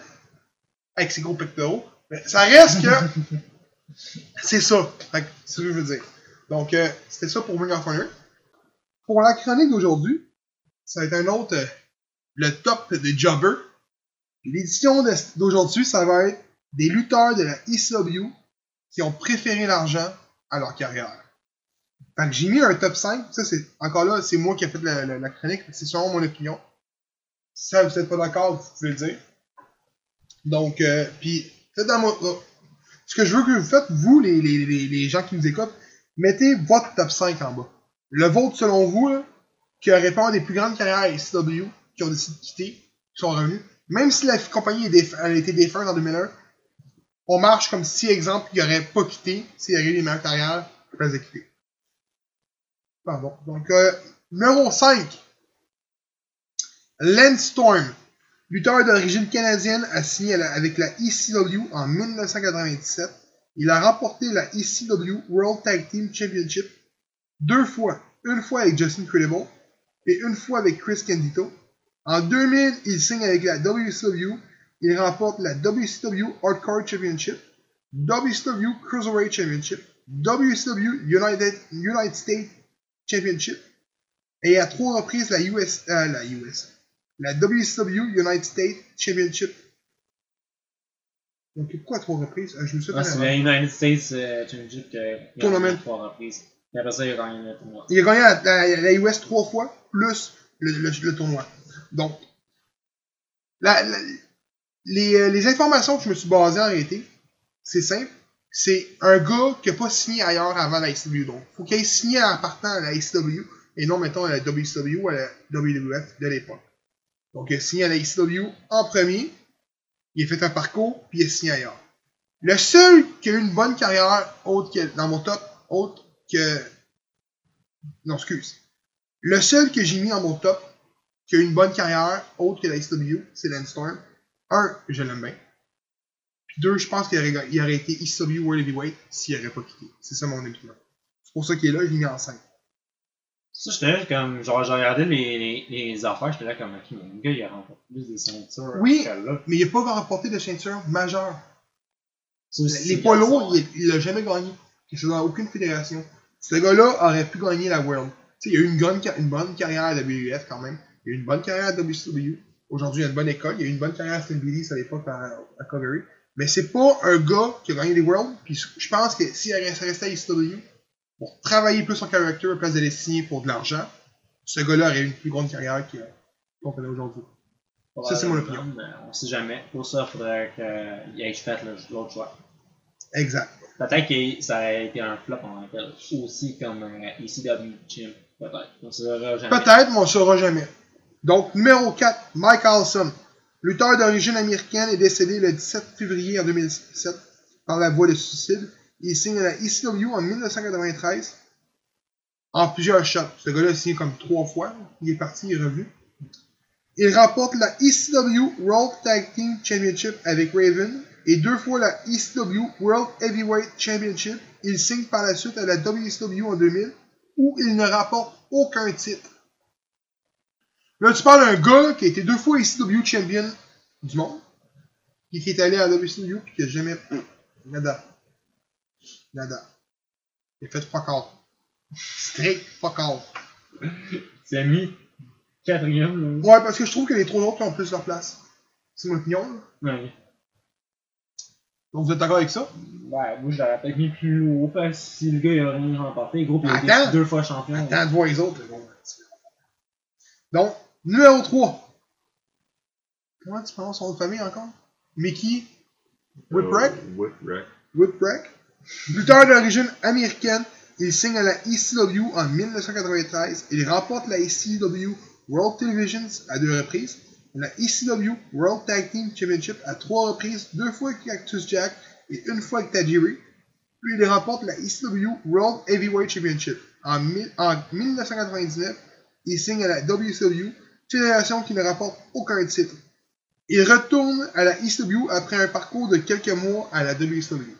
avec ses gros pectoraux. Mais ça reste que c'est ça. C'est ce que je veux dire. Donc, euh, c'était ça pour Ring of Honor. Pour la chronique d'aujourd'hui, ça va être un autre, euh, le top des jobbers. L'édition d'aujourd'hui, ça va être des lutteurs de la ECW qui ont préféré l'argent à leur carrière. Fait que j'ai mis un top 5. Ça, c'est, encore là, c'est moi qui ai fait la, chronique. C'est sûrement mon opinion. Si ça, vous n'êtes pas d'accord, vous pouvez le dire. Donc, euh, puis, dans mon, euh, ce que je veux que vous faites, vous, les, gens qui nous écoutent, mettez votre top 5 en bas. Le vôtre, selon vous, qui aurait pas des plus grandes carrières à SCW, qui ont décidé de quitter, qui sont revenus. Même si la compagnie a été défunte en 2001, on marche comme si, exemple, il n'aurait pas quitté, s'il y avait eu les meilleures carrières, il aurait quitté. Pardon. Donc, euh, numéro 5. Lance Storm. Lutteur d'origine canadienne a signé avec la ECW en 1997. Il a remporté la ECW World Tag Team Championship deux fois. Une fois avec Justin Credible et une fois avec Chris Candido. En 2000, il signe avec la WCW. Il remporte la WCW Hardcore Championship, WCW Cruiserweight Championship, WCW United, United States Championship et à trois reprises la US, euh, la US, la WCW United States Championship. Donc pourquoi trois reprises? Euh, Je me suis Ah, c'est le United States euh, Championship qu'il a Tournament. gagné trois reprises. Et après ça, il a gagné le tournoi. Il a gagné la, la- la US trois fois, plus le, le- le tournoi. Donc, euh, les informations que je me suis basé en réalité, c'est simple. C'est un gars qui n'a pas signé ailleurs avant la ICW. Donc, faut qu'il ait signé en partant à la ICW et non, mettons, à la WCW ou à la WWF de l'époque. Donc, il a signé à la ICW en premier, il a fait un parcours, puis il a signé ailleurs. Le seul qui a une bonne carrière, autre que, dans mon top, autre que non, excuse. Le seul que j'ai mis dans mon top, qui a eu une bonne carrière, autre que la SW, c'est Lance Storm. Un, je l'aime bien. Puis deux, je pense qu'il aurait, il aurait été ECW World Heavyweight s'il n'aurait pas quitté. C'est ça mon opinion. C'est pour ça qu'il est là, je l'ai mis en 5. Ça, j'étais là comme. Genre, j'ai regardé les, les, les affaires, j'étais là comme. Ok, mais le gars, il a remporté plus des ceintures. Oui. Mais il n'a pas remporté de ceinture majeure. Les c'est poids lourds, il il l'a jamais gagné. Il n'est dans aucune fédération. Ce gars-là aurait pu gagner la World. Il a eu une bonne, une bonne carrière à WWF quand même. Il a eu une bonne carrière à WCW. Aujourd'hui, il a une bonne école. Il a eu une bonne carrière à Finn à l'époque à, à Calgary. Mais c'est pas un gars qui a gagné les Worlds. Puis je pense que s'il restait à ECW pour travailler plus son caractère à place de les signer pour de l'argent, ce gars-là aurait eu une plus grande carrière qu'on connaît aujourd'hui. Ça, c'est mon opinion. Mais On sait jamais. Pour ça, il faudrait qu'il ait fait l'autre choix. Exact. Peut-être que ça aurait été un flop que tel. aussi comme un ECW Champ. Peut-être. On ne saura jamais. Peut-être, mais on ne saura jamais. Donc, numéro 4, Mike Allison. Lutteur d'origine américaine est décédé le 17 février en 2007 par la voie de suicide. Il signe à la ECW en 1993 en plusieurs shots. Ce gars-là a signé comme trois fois. Il est parti, il est revenu. Il remporte la ECW World Tag Team Championship avec Raven et deux fois la ECW World Heavyweight Championship. Il signe par la suite à la WCW en 2000 où il ne rapporte aucun titre. Là, tu parles d'un gars qui a été deux fois ECW Champion du monde, puis qui est allé à WCW puis qui a jamais. Nada. Nada. Il a fait fuck all. Straight fuck all. C'est mis quatrième, là. Ouais, parce que je trouve que les trois autres ont plus leur place. C'est mon opinion. là. Ouais. Donc vous êtes d'accord avec ça? Ouais, moi je l'aurais peut-être mis plus haut, parce que si le gars il a rien remporté, gros, pis il a été deux fois champion. Attends de voir les autres. Donc, numéro 3. Comment tu prononces son nom de famille encore? Mickey? Whipwreck? Euh, Whipwreck? Whipwreck. Lutteur d'origine américaine, il signe à la ECW en 1993. Il remporte la ECW World Televisions à deux reprises, la ECW World Tag Team Championship à trois reprises, deux fois avec Cactus Jack et une fois avec Tajiri. Puis il remporte la ECW World Heavyweight Championship. En, en 1999, il signe à la WCW, fédération qui ne remporte aucun titre. Il retourne à la ECW après un parcours de quelques mois à la WCW.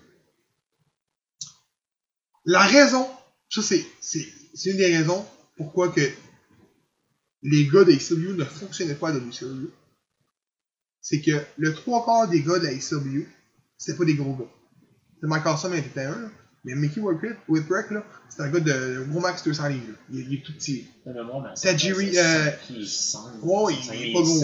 La raison, ça c'est, une des raisons pourquoi que les gars de ECW ne fonctionnaient pas à la WCW. C'est que le trois quarts des gars de la ECW, c'était pas des gros gars. C'est Mike Awesome en était un. Mais Mickey Whipwreck, Whipwreck là, c'est un gars de gros max 200 livres. Il, est- il est tout petit. C'est c'est euh, ouais, il est pas gros.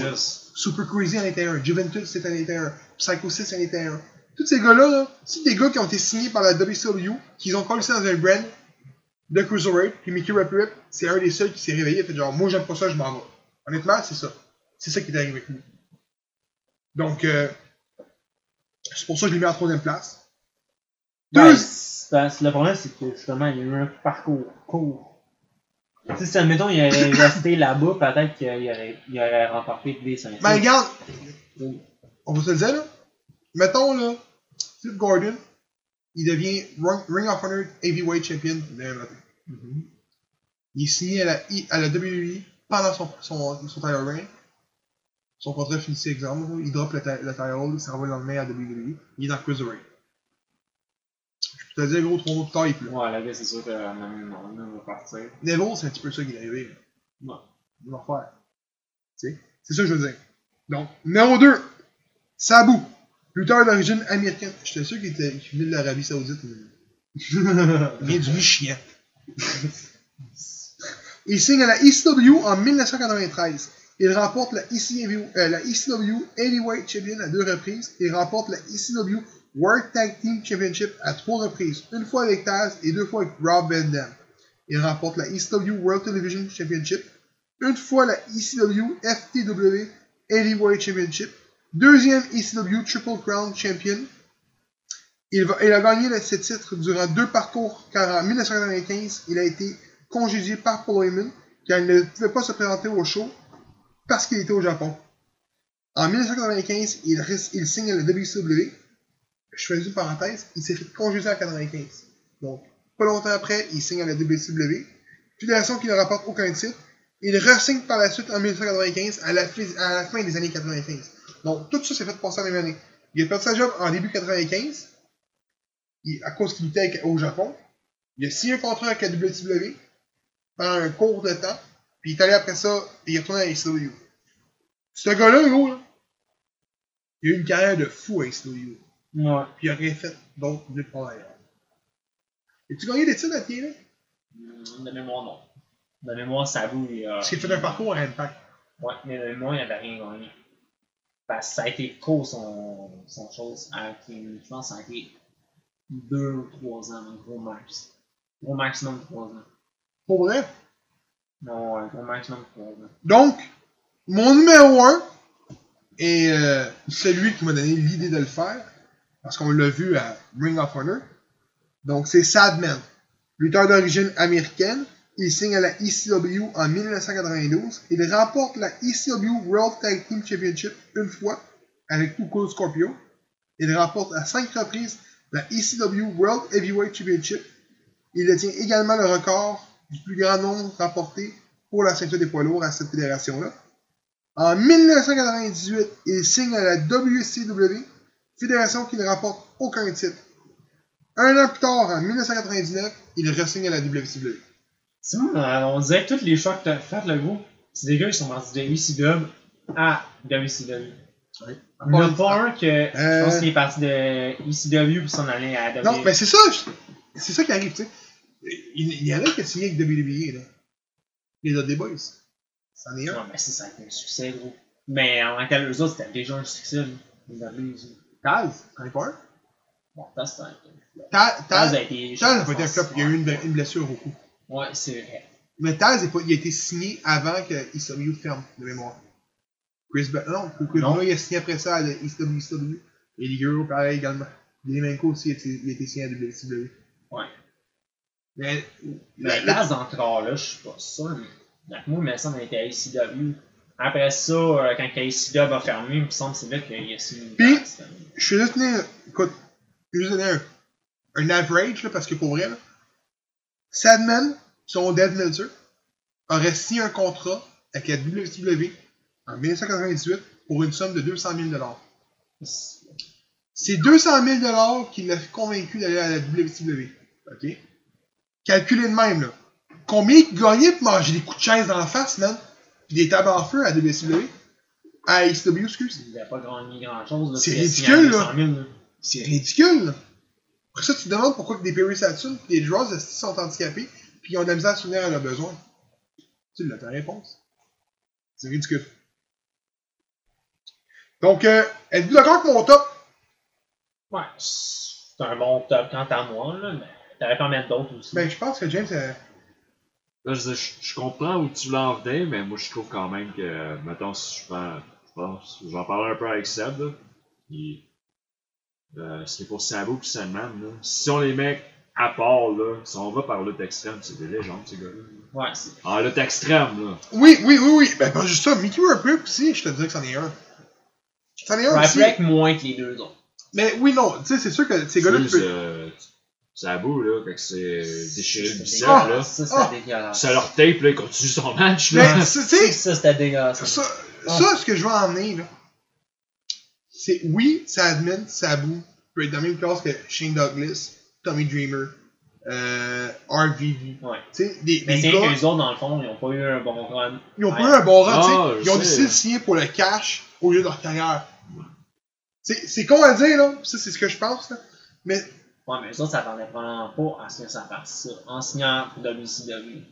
Super Crazy en était un, Juventus c'est en était un, Psycho 6 en était un. Tous ces gars-là, là, c'est des gars qui ont été signés par la WCW, qui ont collé ça dans un brand de Cruiserweight, puis Mickey Whipwreck, c'est un des seuls qui s'est réveillé et fait genre, moi j'aime pas ça, je m'en vais. Honnêtement, c'est ça. C'est ça qui est arrivé avec lui. Donc, euh, c'est pour ça que je l'ai mis en troisième place. Ouais, Deux- c'est parce que le problème, c'est que justement, il y a eu un parcours court. Si admettons, il aurait resté là-bas, peut-être qu'il aurait, il aurait remporté des ceintures. Ben, regarde, on va se le dire, là. Mettons, là, Flip Gordon, il devient Ring of Honor Heavyweight Champion demain matin. Mhm. Il est signé à la, I- à la WWE pendant son, son, son title reign. Son contrat finissait exemple. Il drop le, le title, il s'en va le lendemain à WWE. Il est dans Cruiserweight. Je peux te dire, gros, trois mois plus tard, il là. Ouais, là, c'est sûr que euh, non, non, on va partir. Neville, c'est un petit peu ça qui est arrivé. Ouais. Il va refaire. Tu sais, c'est ça que je veux dire. Donc, numéro 2, Sabu, lutteur d'origine américaine. J'étais sûr qu'il était- qu'il venait de l'Arabie Saoudite. mais- Il vient du Michigan. Il signe à la ECW en 1993. Il remporte la ECW, euh, la ECW Heavyweight Champion à deux reprises. Il remporte la ECW World Tag Team Championship à trois reprises. Une fois avec Taz et deux fois avec Rob Van Dam. Il remporte la ECW World Television Championship. Une fois la ECW FTW Heavyweight Championship. Deuxième ECW Triple Crown Champion. Il, a gagné ce titre durant deux parcours car en 1995, il a été congédié par Paul Heyman car il ne pouvait pas se présenter au show parce qu'il était au Japon. En 1995, il, il signe à la WCW. Je fais une parenthèse, il s'est fait congédier en 95. Donc, pas longtemps après, il signe à la WCW. Fédération qui ne rapporte aucun titre. Il re-signe par la suite en 1995 à la, fin des années 95. Donc, tout ça s'est fait passer en même année. Il a perdu sa job en début 95, il- à cause qu'il était au Japon. Il a signé un contrat avec la WCW pendant un court de temps, puis il est allé après ça, et il est retourné à AEW. Ce gars-là, il a eu une carrière de fou à AEW. Ouais. Puis il a rien fait d'autre nulle part ailleurs. Et tu gagné des titres à? Hum, De mémoire, non. De mémoire, ça vaut. Il a... Parce qu'il fait un parcours à Impact. Ouais, mais de mémoire, il n'avait rien gagné. Parce que ça a été court son, son chose. Je pense que ça a été 2 ou 3 ans, un gros max. Gros maximum 3 ans. Pour vrai? Non, ouais, gros maximum 3 ans. Donc, mon numéro 1 est euh, celui qui m'a donné l'idée de le faire, parce qu'on l'a vu à Ring of Honor. Donc, c'est Sadman, lutteur d'origine américaine. Il signe à la ECW en 1992. Il remporte la ECW World Tag Team Championship une fois avec Uko Scorpio. Il remporte à cinq reprises la ECW World Heavyweight Championship. Il détient également le record du plus grand nombre remporté pour la ceinture des poids lourds à cette fédération-là. En 1998, il signe à la WCW, fédération qui ne rapporte aucun titre. Un an plus tard, en 1999, il re-signe à la WCW. Ça, euh, on disait que tous les choix que t'as fait, le gros, c'est des gars qui sont partis de WCW à WCW. Ouais. Il n'y en a pas un que je Euh. pense qu'il est parti de ECW pour s'en aller à WWE. Non, mais c'est ça, c'est ça qui arrive, tu sais. Il, y en a qui a signé avec WWE, là. Les Dudley Boys. C'en est un. Non, mais c'est ça a été un succès, gros. Mais en tant que eux autres, c'était déjà un succès, là. Taz, t'en es pas un? Bon, un flop. Taz, Taz Taz, a été. Taz pas été un flop, il y a eu une, une blessure au cou. Ouais, c'est vrai. Mais Taz, il a pas- il a été signé avant que ECW ferme, de mémoire. Chris Benoit, non, Chris Non. Benoit, il a signé après ça à ECW. Et Ligero, pareil également. Delimenko aussi, il a été, il a été signé à WCW. Ouais. Mais, Mais la- Taz, encore là, je suis pas sûr, mais. Moi, il me semble qu'il était à ECW. Après ça, euh, quand ECW a fermé, il me semble que c'est là qu'il a signé. Puis- je vais juste donner, écoute, je vais donner un, un average, là, parce que pour vrai, là, Sadman, son Dead Meltzer, aurait signé un contrat avec la WCW en 1998 pour une somme de 200 000 C'est 200 000 qui l'a convaincu d'aller à la WCW. OK? Calculez de même, là. Combien il gagnait pour manger des coups de chaise dans la face, man? Puis des tables en feu à WCW? À AEW, excuse. Il n'a pas gagné grand chose. C'est ridicule, là. C'est ridicule, là. Après ça, tu te demandes pourquoi que des Perry Saturn et des Draws esti, sont handicapés puis ils ont de la misère à souvenir à leurs besoins. Tu l'as ta réponse. C'est ridicule. Donc, euh, êtes-vous d'accord avec mon top? Ouais, c'est un bon top quant à moi, là, mais t'aurais pas mettre d'autres aussi. Ben, je pense que James, euh, Là, je, je, je comprends où tu l'en venais, mais moi, je trouve quand même que, mettons, si je pense, j'en parlais un peu avec Seb, là, puis, euh, c'était pour Sabo et Sandman, là. Si on les met à part, là, si on va par lutte extrême, c'est des légendes, ces gars-là. Ouais, c'est. En lutte extrême, là. Oui, oui, oui, oui. Ben, pas juste ça. Mickey Rourke aussi, je te dirais que c'en est un. C'en est un aussi. Ryback moins que les deux autres. Mais oui, non. Tu sais, c'est sûr que ces gars-là, tu Excuse, peux... euh, Sabo, là, quand c'est déchiré le bicep, Ah! là. Ça, c'était Ah! dégueulasse. Ça leur tape, là, il continue son match, là. Mais, tu sais, Ça, c'était dégueulasse. Ça, ça, ce que je veux emmener, là, c'est oui, ça admin, Sabu peut être dans la même classe que Shane Douglas, Tommy Dreamer, euh, RVV. Ouais. Des, Mais c'est gars, que les autres, dans le fond, ils ont pas eu un bon run. ils ont pas eu un bon rang, Ah, tu sais. je Ils ont décidé de signer pour le cash au lieu de leur carrière. C'est c'est con à dire, là. Ça, c'est ce que je pense, là. Mais Ouais, mais les autres, ça s'attendaient vraiment pas à ce que ça fasse ça. En signant pour WCW.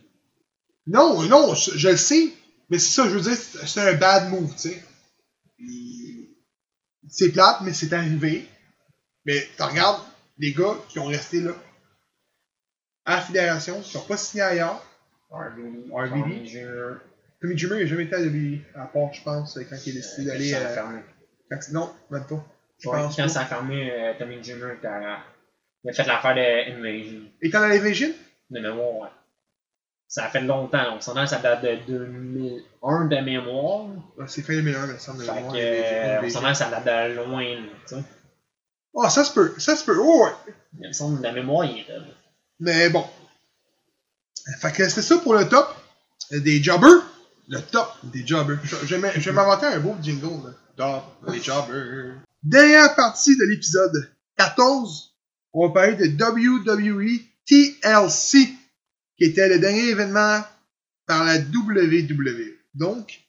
non, non, je, je le sais. Mais c'est ça, je veux dire, c'est un bad move, tu sais. C'est plate, mais c'est arrivé. Mais tu regardes les gars qui ont resté là, à la fédération, qui n'ont pas signé ailleurs. RVD. Tommy Dreamer, n'a jamais été à WWE, à part, je pense, quand il a décidé d'aller. Quand ça a euh, fermé. quand- non, même pas. Je Ouais, pense quand pas. ça a fermé, euh, Tommy Jr. était à- il a fait l'affaire de Invasion. Et quand la Invasion? De mémoire, ouais. Ça a fait longtemps. On s'entend ça date de 2001 de mémoire. Ah, C'est fin 2001, mais ça me Fait semble. que, euh, on s'entend ça date de loin, tu sais. Oh, ça se peut, ça se peut. Oh, ouais. Il me semble que la mémoire, il était là. Mais bon. Fait que c'était ça pour le top des jobbers. Le top des jobbers. Je vais m'inventer un beau jingle. Là. Top des jobbers. Dernière partie de l'épisode 14, on va parler de WWE TLC, qui était le dernier événement par la WWE. Donc,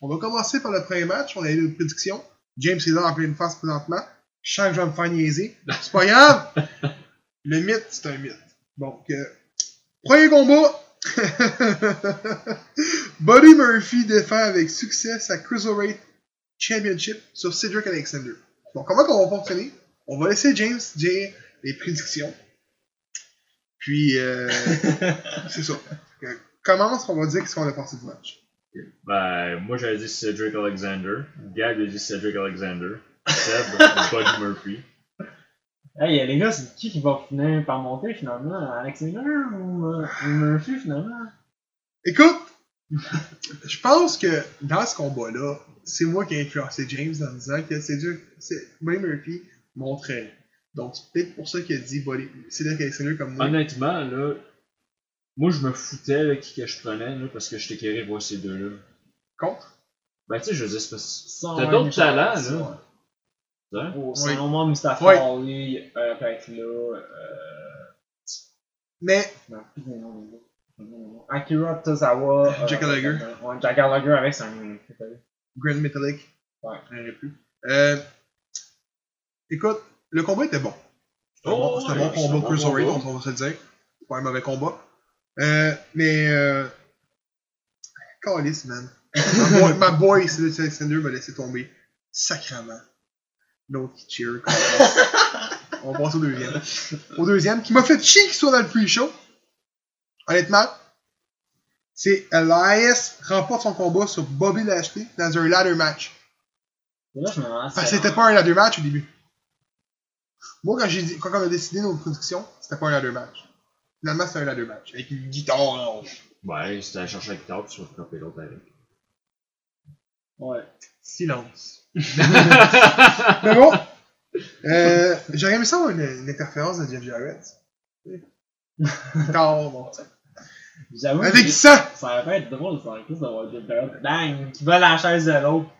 on va commencer par le premier match. On a eu une prédiction. James est là en pleine face présentement. Je sens que je vais me faire niaiser. C'est pas grave. Le mythe, c'est un mythe. Donc, euh, premier combat. Buddy Murphy défend avec succès sa Cruiserweight Championship sur Cedric Alexander. Donc, comment on va fonctionner? On va laisser James dire les prédictions. Puis, euh, c'est ça. Euh, Commence, on va dire qu'est-ce qu'on a pensé du match. Ben, moi j'avais dit Cedric Alexander. Gab a dit Cedric Alexander. Seb, Buddy Murphy. Hey, les gars, c'est qui qui va finir par monter finalement? Alexander ou euh, ou Murphy finalement? Écoute, je pense que dans ce combat-là, c'est moi qui ai influencé James en disant que c'est dur, c'est Buddy Murphy montrait. Donc c'est peut-être pour ça qu'il a dit c'est là Alexander comme moi. Honnêtement, là, moi je me foutais là, qui que je prenais là, parce que j'étais carré voir ces deux-là. Contre? Ben, tu sais, je veux dire, c'est parce Sans T'as d'autres talents, ça, là. hein? Oh, Oui. selon moi, Mustafa Ouais. Ali, euh, Pacla, euh, Mais, non. Akira Tozawa. euh, Jack Gallagher. Ouais, Jack Gallagher avec son. Grand Metallic. Ouais. Plus. Euh, écoute, le combat était bon. C'était un bon, Oh, ouais, bon combat bon Cruiserweight, on va se le dire. C'est pas un mauvais combat. Euh, mais, euh. Calice, man. ma boy, ma boy Alexander m'a laissé tomber. Sacrement. L'autre qui cheer. on passe au deuxième. Au deuxième, qui m'a fait chier qu'il soit dans le pre-show. Honnêtement, c'est Elias remporte son combat sur Bobby Lashley dans un ladder match. Là, je me demande si Parce que c'est- c'était pas un ladder match au début. Moi, quand, j'ai dit, quand on a décidé nos productions, c'était pas un ladder match. Finalement, c'était un ladder match. Avec une guitare hache. Ouais, si t'allais chercher la guitare, tu vas frapper l'autre avec. Ouais. Silence. Mais bon, euh, j'aurais aimé ça avoir une, une interférence de Jeff Jarrett. Guitare, bon. J'avoue. Avec que ça! Ça aurait pu être drôle, ça aurait pu d'avoir des périodes. Bang! Qui va la chaise de l'autre.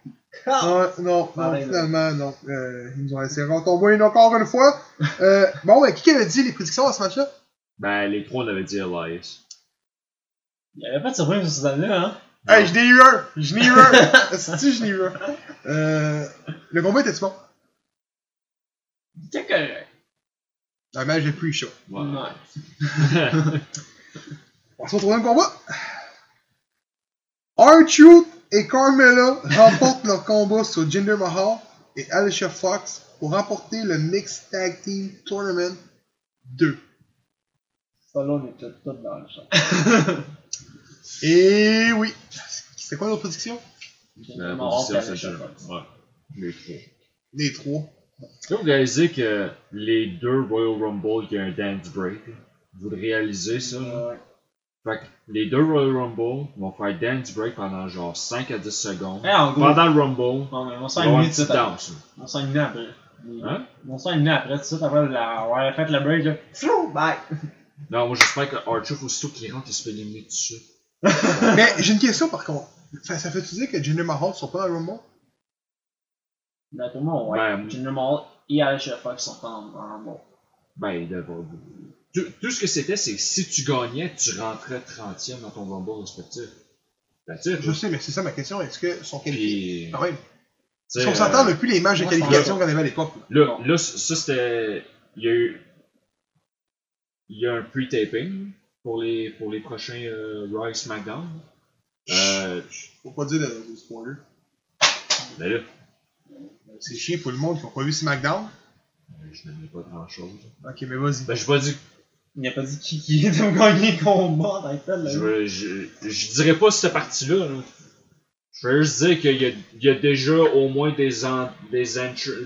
Non, non, non, là. finalement, non. Euh, ils nous ont laissé retomber une encore une fois. Euh, bon, ben, qui avait dit les prédictions à ce match-là? Ben, les trois, on avait dit Elias. Il n'y avait pas de surprise sur celle-là, hein? Hey, je n'ai eu un! Je n'ai eu un! Est-ce je n'ai eu un? Euh, le combat était-tu bon? C'était correct. Un match de pre-show. Ouais. Ouais. On se retrouve dans le combat. R-Truth et Carmella remportent leur combat sur Jinder Mahal et Alicia Fox pour remporter le Mixed Tag Team Tournament 2. Ça, là, on était tous dans le champ. Et oui. C'était quoi notre prédiction? La position, c'est. Ouais. Les trois. Les trois. Est-ce que vous réalisez que les deux Royal Rumble, il y a un dance break? Vous le réalisez ça? Ouais. Fait que les deux Royal Rumble vont faire dance break pendant genre 5 à 10 secondes. Eh, en gros, Pendant le Rumble, on, on il va y s'en avoir est une mis tout danse. On s'en est mis après. Hein? On s'en est mis après, tout de suite après la, on fait le break, là. Flou, bye! Non, moi j'espère que Archer, aussitôt qu'il rentre, il se fait éliminer tout de suite. Mais j'ai une question par contre. Ça, ça fait-tu dire que Jinder Mahal ne sont pas dans le Rumble? D'après moi, ouais. Ben, Jinder Mahal et Alicia Fox sont pas en en bon. Ben, il devrait. Tout, tout ce que c'était, c'est que si tu gagnais, tu rentrais 30e dans ton Rumble respectif. It, Je sais, mais c'est ça ma question. Est-ce qu'ils sont qualifiés? Quand même. Si on s'entend euh, depuis les matchs de je pense qualification qu'on avait à l'époque. Là, là, ça c'était. Il y a eu. Il y a un pre-taping pour les, pour les prochains euh, Raw SmackDown. Euh, Faut pas dire de, de spoiler. ben là, C'est chiant pour le monde qui n'a pas vu SmackDown. je n'en ai pas grand chose. Ok, mais vas-y. Ben, je vais dire. Il n'a pas dit qui qui est de gagner le combat dans le tel, là. Je, je, je dirais pas cette partie-là. là. Je vais juste dire qu'il y a, il y a déjà au moins des, en, des,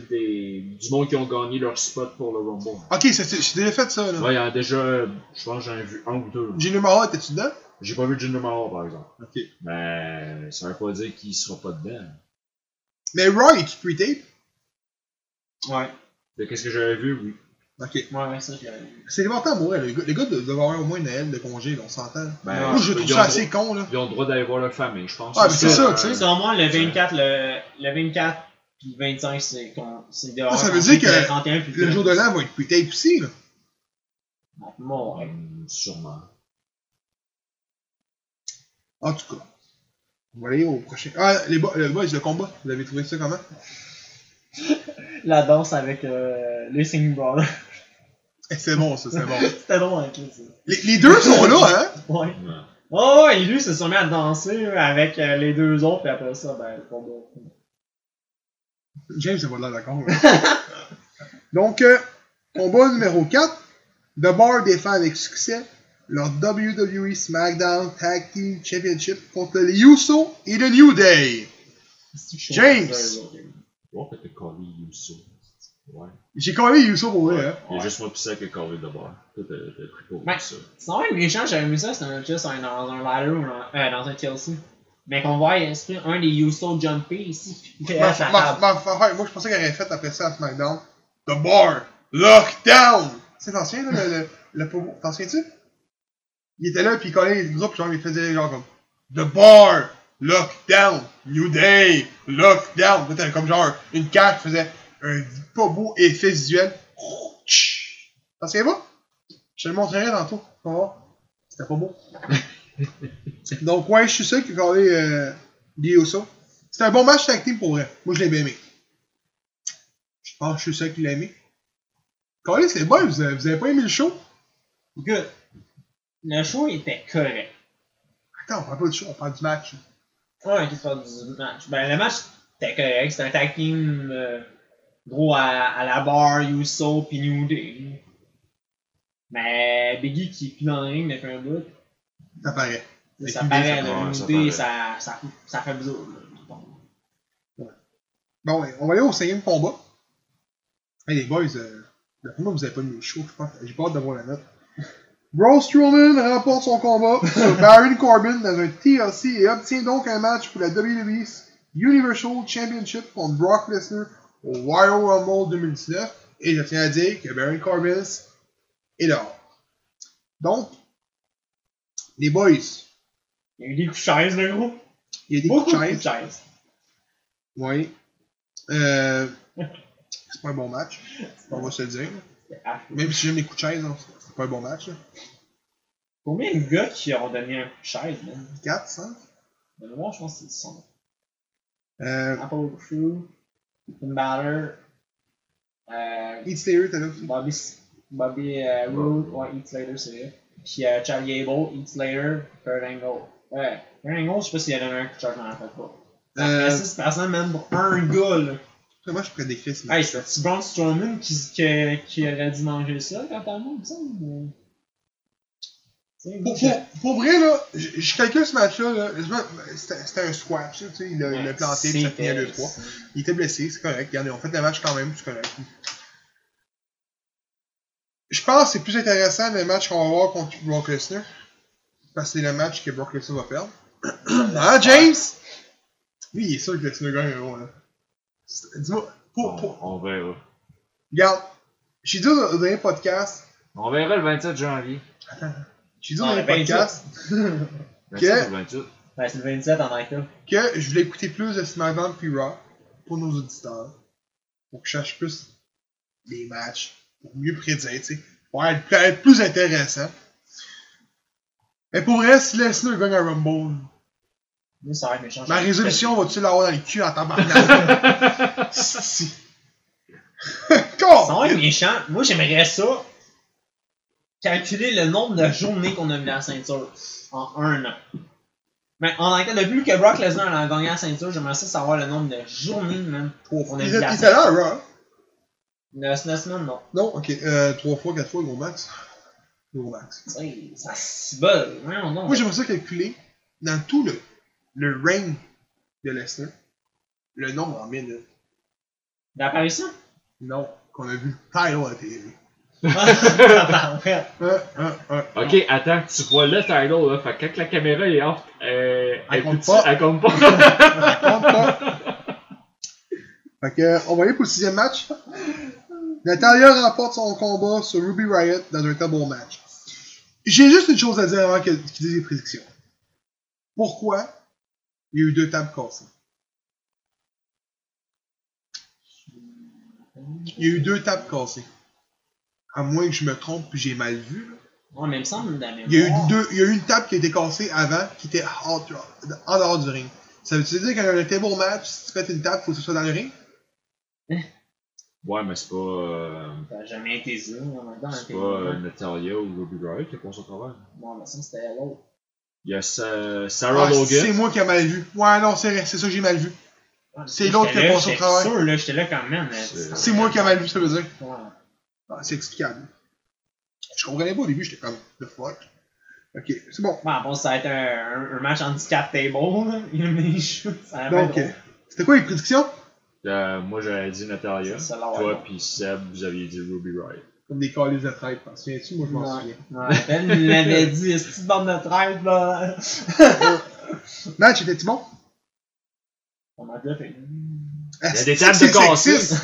des du monde qui ont gagné leur spot pour le Rumble. Ok, j'ai déjà fait ça. Là. Ouais, il y en a déjà, je pense que j'en ai vu un ou deux. Jinder Mahal, étais-tu dedans? J'ai pas vu Jinder Mahal par exemple. Ok. Mais ça veut pas dire qu'il sera pas dedans. Mais Raw, est-tu pre-tape? Ouais. De qu'est-ce que j'avais vu, oui. Ok. Ouais, ouais, ça, je l'avais vu. C'est important pour elle. Les gars, les gars doivent avoir au moins une L de congé, là, on s'entend. Ben, Moi, je trouve ça assez con, là. Ils ont le droit d'aller voir leur famille, je pense. Mais c'est ça, tu sais. Selon moi, le 24, le, le 24 puis le 25, c'est con- c'est dehors. Ah, ça veut dire que le 31 puis Le jour de l'an va être pre-tape aussi, là. Bon, ouais. Hum, Sûrement. En tout cas. On va aller au prochain. Ah, les le boys, le combat. Vous avez trouvé ça comment? La danse avec euh, les Singing Brothers. Eh, C'est bon, ça, c'est bon. C'était drôle avec lui, ça. les, les deux sont là, hein? Ouais. Oh, ouais, et lui, se sont mis à danser avec euh, les deux autres, puis après ça, ben, le combat. James, c'est pas là, d'accord. là. Donc, euh, combat numéro 4. The Bar défend avec succès leur WWE SmackDown Tag Team Championship contre les Usos et le New Day. James! Oh, que t'as collé Yusso. Ouais. J'ai collé Usos pour vrai, hein. Il y a Ouais. juste moi pis ça qui a collé de bord. Toi, t'as t'as pris pour Ouais. ça. Sinon, même les gens, j'avais aimé ça, c'était un- juste un, dans un ladder ou dans, euh, dans un TLC. Mais qu'on voit un des Usos jumper ici, puis Ma- à sa ma- table. ma- ma- moi, je pensais qu'elle aurait fait après ça à SmackDown. The Bar Lockdown! C'est ancien, là, le, le, le pogo. T'en souviens-tu? Il était là, puis il collait les groupes, genre, il faisait genre comme The Bar Lockdown, New Day, Lockdown. Là, t'avais comme genre une carte qui faisait un pas beau effet visuel. T'en souviens pas? Je te le montrerai tantôt. Voir. C'était pas beau. Donc, ouais, je suis sûr qu'il va aller euh, les Usos. C'était un bon match tag team pour vrai. Moi, je l'ai bien aimé. Je pense que je suis sûr qu'il l'a aimé. Calais, c'est bon, vous avez, vous avez pas aimé le show? Good. Le show était correct. Attends, on parle pas du show, on parle du match. Ouais, que tu du match? Ben, le match était correct. C'était un tag team euh, gros à, à la barre, Uso pis New Day. Mais Biggie qui est plus dans le ring depuis un bout. Ça paraît. Ça paraît, ça le paraît, New ça Day, ça, ça, ça fait bizarre. Bon, ouais, on va aller au cinquième combat. Hey les boys, euh, d'après moi, vous avez pas mis le show, je pense. J'ai pas hâte de voir la note. Braun Strowman remporte son combat sur Baron Corbin dans un TLC et obtient donc un match pour la WWE Universal Championship contre Brock Lesnar au Royal Rumble 2019. Et je tiens à dire que Baron Corbin est dehors. Donc, les boys, Il y a eu des coups de chaise, le gros. il y a des Beaucoup coups de chaise. Oui. Euh, c'est pas un bon match, on va se le dire. Même si j'aime les coups de chaise, hein, c'est pas un bon match. Là. Combien de gars qui ont donné un coup de chaise, man? 4, 5. De mémoire, je pense que c'est 100. Euh, Apple Crew, Balor, euh, Heath Slater, t'as aussi. Bobby, Bobby euh, Roode, ouais, Heath Slater, c'est vrai. Puis euh, Chad Gable, Heath Slater, Kurt Angle. Ouais, Kurt Angle, je sais pas s'il a donné un coup de chaise, mais en fait pas. Euh, fait 6 personnes, même pour un gars, là. Moi, je pourrais décrire ça. Hey, c'est Braun Strowman qui, qui, qui aurait dû manger ça quand t'as il me semble. moi, Pour, je- pour, pour vrai, là, je, je calcule ce match-là, là, c'était un squash, tu sais, il l'a planté, puis ça finit à 2-3. Il était blessé, c'est correct, regardez, on fait le match quand même, c'est correct. Je pense que c'est plus intéressant le match qu'on va voir contre Brock Lesnar, parce que c'est le match que Brock Lesnar va perdre. ah, James! Lui, il est sûr que Lesnar gagne un gros, là. Dis-moi, pour, pour, On, on verra. regarde, j'ai dit au dernier podcast, On verra le 27 janvier. j'ai dit au Ah, dernier le 27. podcast 27 ou 28. Ouais, c'est le 27 en tant que que je voulais écouter plus de SmackDown puis Raw pour nos auditeurs. Pour que je sache plus les matchs. Pour mieux prédire, tu sais. Pour être, être plus intéressant. Mais pour vrai, si Lesnar gagne un Rumble, Lui, ça va méchant. ma résolution va-tu l'avoir dans le cul en tabarnak? si. Ça va être méchant. Moi, j'aimerais ça. Calculer le nombre de journées qu'on a mis la ceinture en un an. Mais en tant depuis que Brock Lesnar a gagné la ceinture, j'aimerais ça savoir le nombre de journées, même. On a Il mis la était il était là, ceinture. Raw. Non. Non, ok. Euh, 3 fois, 4 fois, gros max. Gros max. Sais, ça se donc. Moi, j'aimerais ça calculer dans tout le, le reign de Lesnar, le nombre en minutes. D'apparition? Non, qu'on a vu title à la hein. Ok, attends, tu vois le title là, fait que quand la caméra est off, euh, Elle elle, compte pas. elle compte pas? Compte pas. Fait que, euh, on va aller pour le sixième match. Natalia remporte son combat sur Ruby Riot dans un très bon match. J'ai juste une chose à dire avant qu'il dise les prédictions. Pourquoi il y a eu deux tables cassées? Il y a eu deux tables cassées. À moins que je me trompe puis j'ai mal vu. là. Ouais, mais il me semble dans la Il y, a eu deux, il y a eu une table qui a été cassée avant, qui était en dehors du ring. Ça veut-tu dire qu'un table match, si tu fais une table, faut que ce soit dans le ring? ouais, mais c'est pas, euh, Ça a jamais été ça. En même temps, c'est pas euh. Natalia ou Ruby Riot qui a passé au travers. Non, mais ça, c'était l'autre. Il y a Sa- Sarah Ah, c'est Logan. moi qui ai mal vu. Ouais, non, c'est vrai, c'est ça que j'ai mal vu. Ouais, C'est l'autre qui a passé au travail. sûr, là, j'étais là quand même. mais- C'est- C'est moi qui ai mal vu, ça veut dire. Ouais. Ah, c'est explicable. Je comprenais pas au début, j'étais comme, the fuck? Ok, c'est bon. Bon, bon, ça va être un, match handicap table, là. Ça va Donc, euh, c'était quoi les prédictions? Euh, moi j'avais dit Natalia. Toi pis Seb, vous aviez dit Ruby Riot. Comme des calices de traite, t'en souviens-tu? Moi, je m'en Ouais. souviens. Ouais, Ben il l'avait dit, est-ce que tu bande de traite, là? Match était-tu bon? On m'a déjà fait. Il y a des tables de cassis.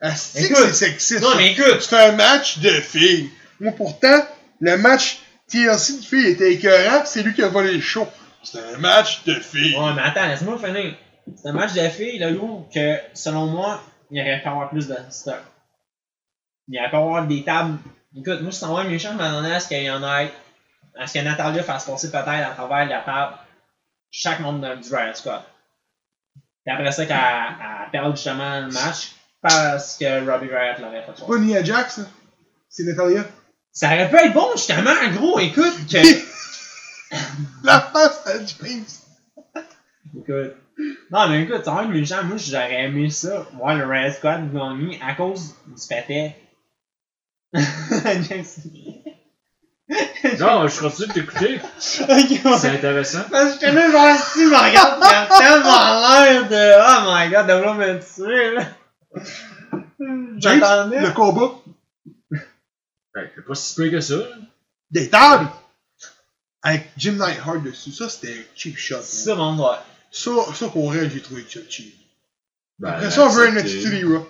Asti que Écoute. c'est sexiste. Non, mais écoute! C'est un match de filles. Moi, pourtant, le match TLC de filles était écœurant, c'est lui qui a volé le show. C'était un match de filles. Ouais, mais attends, laisse-moi finir. C'est un match de filles, le gros, que selon moi, il aurait pu avoir plus de stock. Il aurait pu avoir des tables. Écoute, moi, je suis en méchant, je m'attendais à ce qu'il y en ait. À ce que Natalia fasse passer peut-être à travers la table chaque membre du Riot Squad. Puis après ça, qu'elle elle perd justement le match parce que Robbie Riot l'aurait fait Pas Nia Jax, là. C'est Natalia? Ça aurait pu être bon, justement, gros, écoute, que. La face à James. Écoute. Non, mais écoute, c'est vrai, méchant, moi, j'aurais aimé ça. Moi, le Red Squad gagner à cause du fait Non, je continue de t'écouter. C'est Parce intéressant. que j'étais là, genre, si, me regarde, il a tellement l'air de. Oh my god, de vouloir me tuer, là. J'attendais. le combat. Ouais, c'est pas si peu que ça. là. Des tables. Avec Jim Neidhart dessus. Ça, c'était un cheap shot. Ça, mon doigt. Ça, ça pour vrai, j'ai trouvé ça cheap. Ben, Après ça, on veut un. Attitude Era.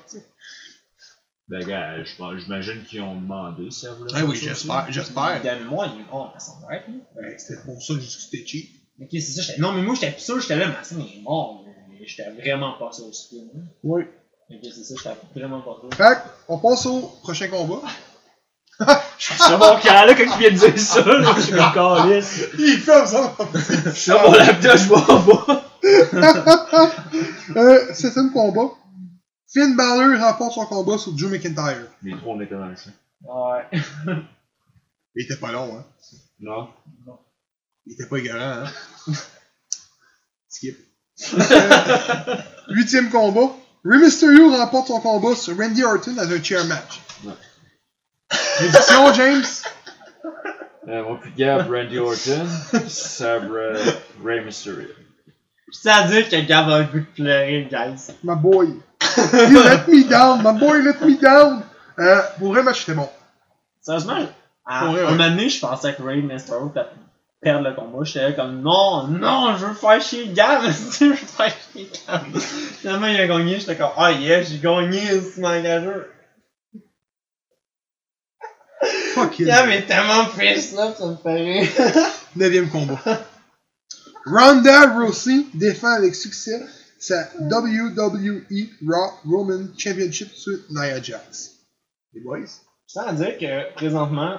Ben, gars, je pense- j'imagine qu'ils ont demandé voulait Ah oui, ça j'espère, j'espère. De moi, il est mort, ça semble être, là. Ben, c'était pour ça que j'ai dit que c'était cheap. Ok, c'est ça, j'étais. Non, mais moi, j'étais sûr, j'étais là, mais ça, il est mort, mais j'étais vraiment pas sûr aussi. là. Oui. Ok, c'est ça, j'étais vraiment pas sûr. Fait que, on passe au prochain combat. C'est mon camp, là, quand tu viens de dire ça, là, je suis comme calice. Il ferme ça. Je suis sur mon laptop, je m'en vais. euh, septième combat. Finn Balor remporte son combat sur Drew McIntyre. Les trois, on était dans le champ. Ouais. Il était pas long, hein. Non. Il était pas égarant, hein. Skip. Euh, Huitième combat. Rey Mysterio remporte son combat sur Randy Orton dans un chair match. Ouais. Prédiction, James? Euh, mon plus Gab, Randy Orton, Sabre, Rey Mysterio. Je à dire que Gab a le goût de pleurer, guys. My boy. You let me down. My boy let me down. Euh, pour vrai, match était bon. Sérieusement, à vrai, un ouais. moment donné, je pensais que Ray allait perdre le combat. J'étais comme non, non, je veux faire chier Gab, je veux faire chier Gab. Finalement, il a gagné, j'étais comme ah yeah, j'ai gagné ce magageur. Fuck it. Gab est tellement pisse là, ça me fait rire. Neuvième combat. Ronda Rousey défend avec succès sa WWE Raw Roman Championship sur Nia Jax. Les boys? Je tiens à dire que présentement,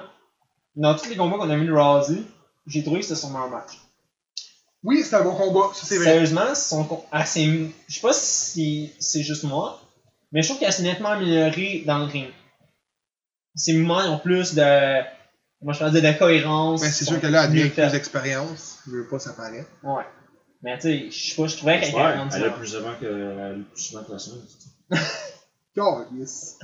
dans tous les combats qu'on a vu de Rousey, j'ai trouvé que c'était son meilleur match. Oui, c'était un bon combat, ça c'est vrai. Sérieusement, son s'est- je sais pas si c'est juste moi, mais je trouve qu'elle s'est nettement améliorée dans le ring. Ses mouvements ont plus de. Comment je dire, de cohérence. Ben, c'est sûr que là, elle avec plus d'expérience. Je veux pas, ça paraît. Ouais. Mais tu sais, je sais pas, je trouvais qu'elle était grande elle a plus souvent que, elle a plus souvent que la semaine. God, yes.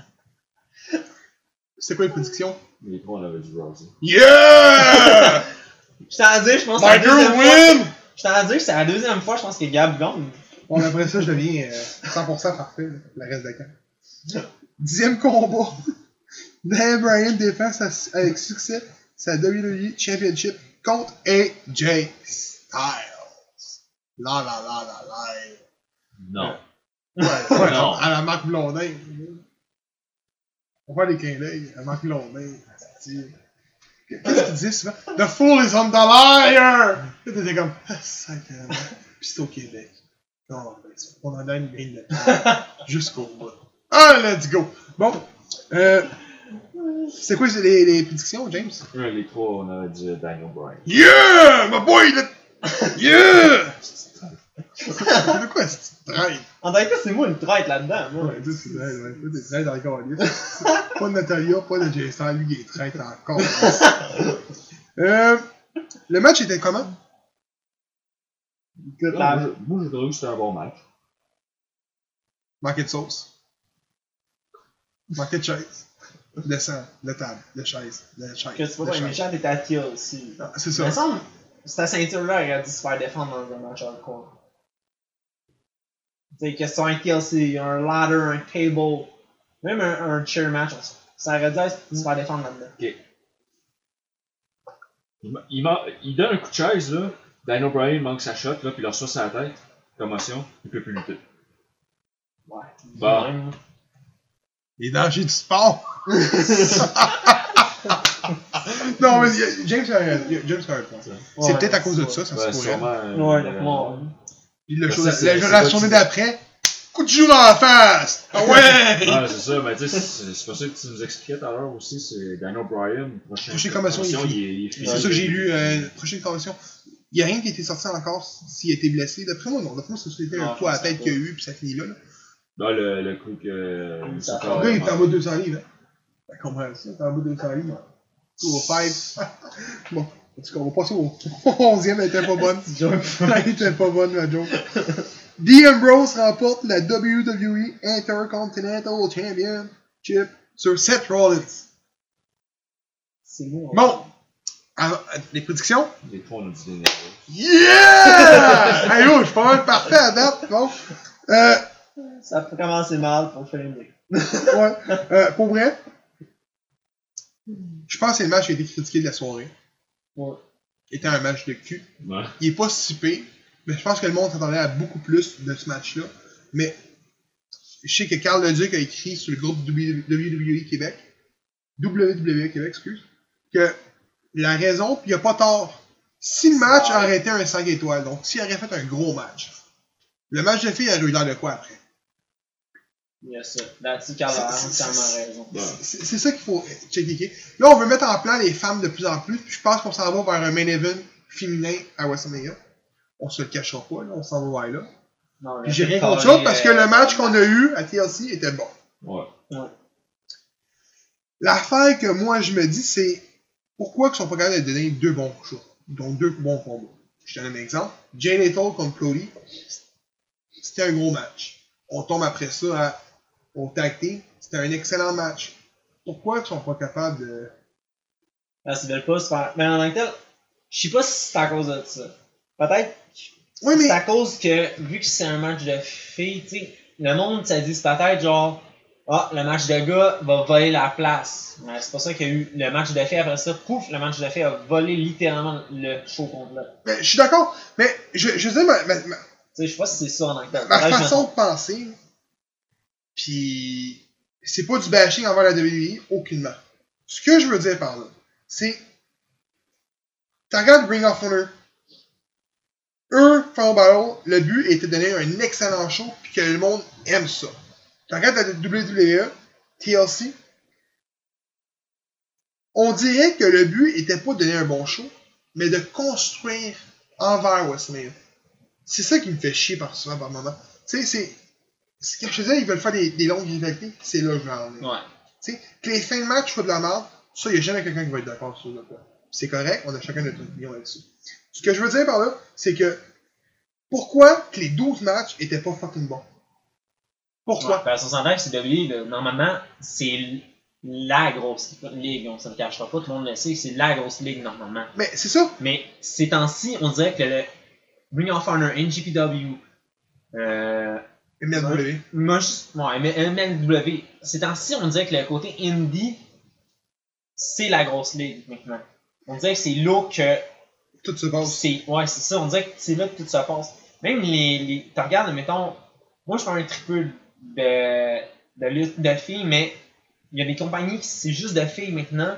C'est quoi les prédictions? Les trois, on avait du Rousey. Yeah! Je t'en dire, je pense que c'est la My girl deuxième fois. win! Je t'en que c'est la deuxième fois, je pense que Gab gagne. Bon, après ça, je deviens euh, 100% parfait, là, le reste de camp. Dixième combat. Daniel Bryan défend sa- avec succès sa WWE Championship contre AJ Styles. La la la la la. Non. Ouais, ouais, Non. à la Marc Blondin. On faire des clins d'œil à Marc Blondin. Qu'est-ce qu'il disait souvent? The fool is on the liar! Là, t'étais comme, ah, sacrément. Puis c'est au Québec. Non, ben, c'est- on en a une ligne de temps. Jusqu'au bout. Ah, let's go! Bon, euh, c'est quoi les, les prédictions, James? Ouais, les trois, on avait dit Daniel Bryan. Yeah! My boy! let- Yeah! De quoi cette traite? En réalité, c'est moi le traite là-dedans, moi. Ouais, toi, c'est vrai, ouais. Toi, t'es traite encore. Pas de Natalia, pas de Jason, lui, il est traite encore. euh, le match était comment? Non, la- moi, je- moi, j'ai trouvé que c'était un bon match. Manqué de sauce. Manqué de chaise. De sang, de table, de chaise, de chaise. que tu vois t'es à Teal aussi. Ah, C'est Il ça. me semble cette ceinture-là aurait dû se faire défendre dans un match hardcore. Tu sais, question un TLC, un ladder, un table, même un, un chair match, ça aurait dû se faire défendre là-dedans. Il, ma- il, il donne un coup de chaise, là. Daniel Bryan il manque sa shot, là, puis il leur reçoit sa tête. Commotion, il peut plus lutter. Ouais. Bon. Même. Les dangers du sport. Non, mais James James a. C'est Ouais, peut-être à cause de ça, ça se pourrait. sûrement. euh, Ouais, euh, bon. Puis le jour- ça, la, journée d'après, coup de joue dans la face! Ah ouais! Ah, c'est ça, mais tu sais, c'est pas ça que tu nous expliquais tout à l'heure aussi, c'est Dan O'Brien, prochaine, Prochaine commotion, il est il est, il est C'est ça que j'ai lu, euh, prochaine convention. Il n'y a rien qui a été sorti encore s'il a été blessé. D'après moi, non. D'après moi, c'était un coup à la tête qu'il y a eu, puis ça finit là. là. Le, le coup que. Fait Le gars, il est en vraiment- bas de 200 livres. Comment ça, il est en bas de 200 livres. Two au 5. bon, en tout cas, on va passer au 11e, elle était pas bonne. elle était pas bonne, ma joke. The Ambrose remporte la WWE Intercontinental Championship sur Seth Rollins. C'est bon. Bon, alors, les prédictions? A dit des nerveux. Yeah! hey, oh, je suis pas mal parfait à date. Bon. Euh, Ça peut commencer mal pour Shane Day. ouais. Euh, pour vrai, je pense que c'est le match qui a été critiqué de la soirée. Ouais. Était un match de cul. Ouais. Il est pas si pire, mais je pense que le monde s'attendait à beaucoup plus de ce match-là. Mais je sais que Carl Leduc a écrit sur le groupe WWE Québec, WWE Québec, excuse, que la raison, puis il a pas tort, si le match aurait été un 5 étoiles, donc s'il aurait fait un gros match, le match de filles aurait eu l'air de quoi après? Yes, sir. C'est- raison. Ça qu'il faut checker. Là, on veut mettre en plan les femmes de plus en plus. puis Je pense qu'on s'en va vers un main event féminin à WrestleMania. On se le cachera pas, là, on s'en va vers là. Non, j'ai rien contre ça euh, parce que le match qu'on a eu à TLC était bon. Ouais. L'affaire que moi je me dis, c'est pourquoi ils sont pas capables de donner deux bons shows, donc deux bons combats. Je te donne un exemple. Jay Lethal contre Cody, c'était un gros match. On tombe après ça à, au tag team, c'était un excellent match. Pourquoi ils sont pas capables de Là, ils veulent pas se faire. Mais en tant que tel, je sais pas si c'est à cause de ça. Peut-être Oui, mais c'est à cause que, vu que c'est un match de filles, tu sais, le monde, ça dit c'est peut-être genre, ah, le match de gars va voler la place. Mais c'est pas ça qu'il y a eu le match de filles après ça. Pouf, le match de filles a volé littéralement le show complet. Mais je suis d'accord, mais je, je sais ma, ma, ma- Tu sais, je sais pas si c'est ça en tant que tel. ma façon de penser, puis c'est pas du bashing envers la WWE, aucunement. Ce que je veux dire par là, c'est, tu regardes Ring of Honor, eux, Final Battle, le but était de donner un excellent show, puis que le monde aime ça. Tu regardes la WWE, TLC, on dirait que le but était pas de donner un bon show, mais de construire envers WrestleMania. C'est ça qui me fait chier par par moment. Tu sais, c'est. Ce que je disais, ils veulent faire des, des longues rivalités, c'est là que je vais en venir. Ouais. Tu sais, que les fins de match soient de la merde, ça, il n'y a jamais quelqu'un qui va être d'accord sur le point. C'est correct, on a chacun notre opinion là-dessus. Ce que je veux dire par là, c'est que pourquoi que les 12 matchs étaient pas fucking bons? Pourquoi? Ouais, parce qu'on s'entend que là, normalement, c'est la grosse ligue, on se le cachera pas, tout le monde le sait, c'est la grosse ligue normalement. Mais c'est ça. Mais ces temps-ci, on dirait que le Ring of Honor, NGPW, euh, MLW. moi, je- ouais, mais MLW, ces temps-ci, on dirait que le côté indie, c'est la grosse ligue maintenant. On dirait que c'est là que Tout se passe. ouais c'est ça on dirait que c'est là que tout se passe même les, les tu regardes mettons moi je fais un triple de de lutte de filles mais il y a des compagnies qui c'est juste de filles maintenant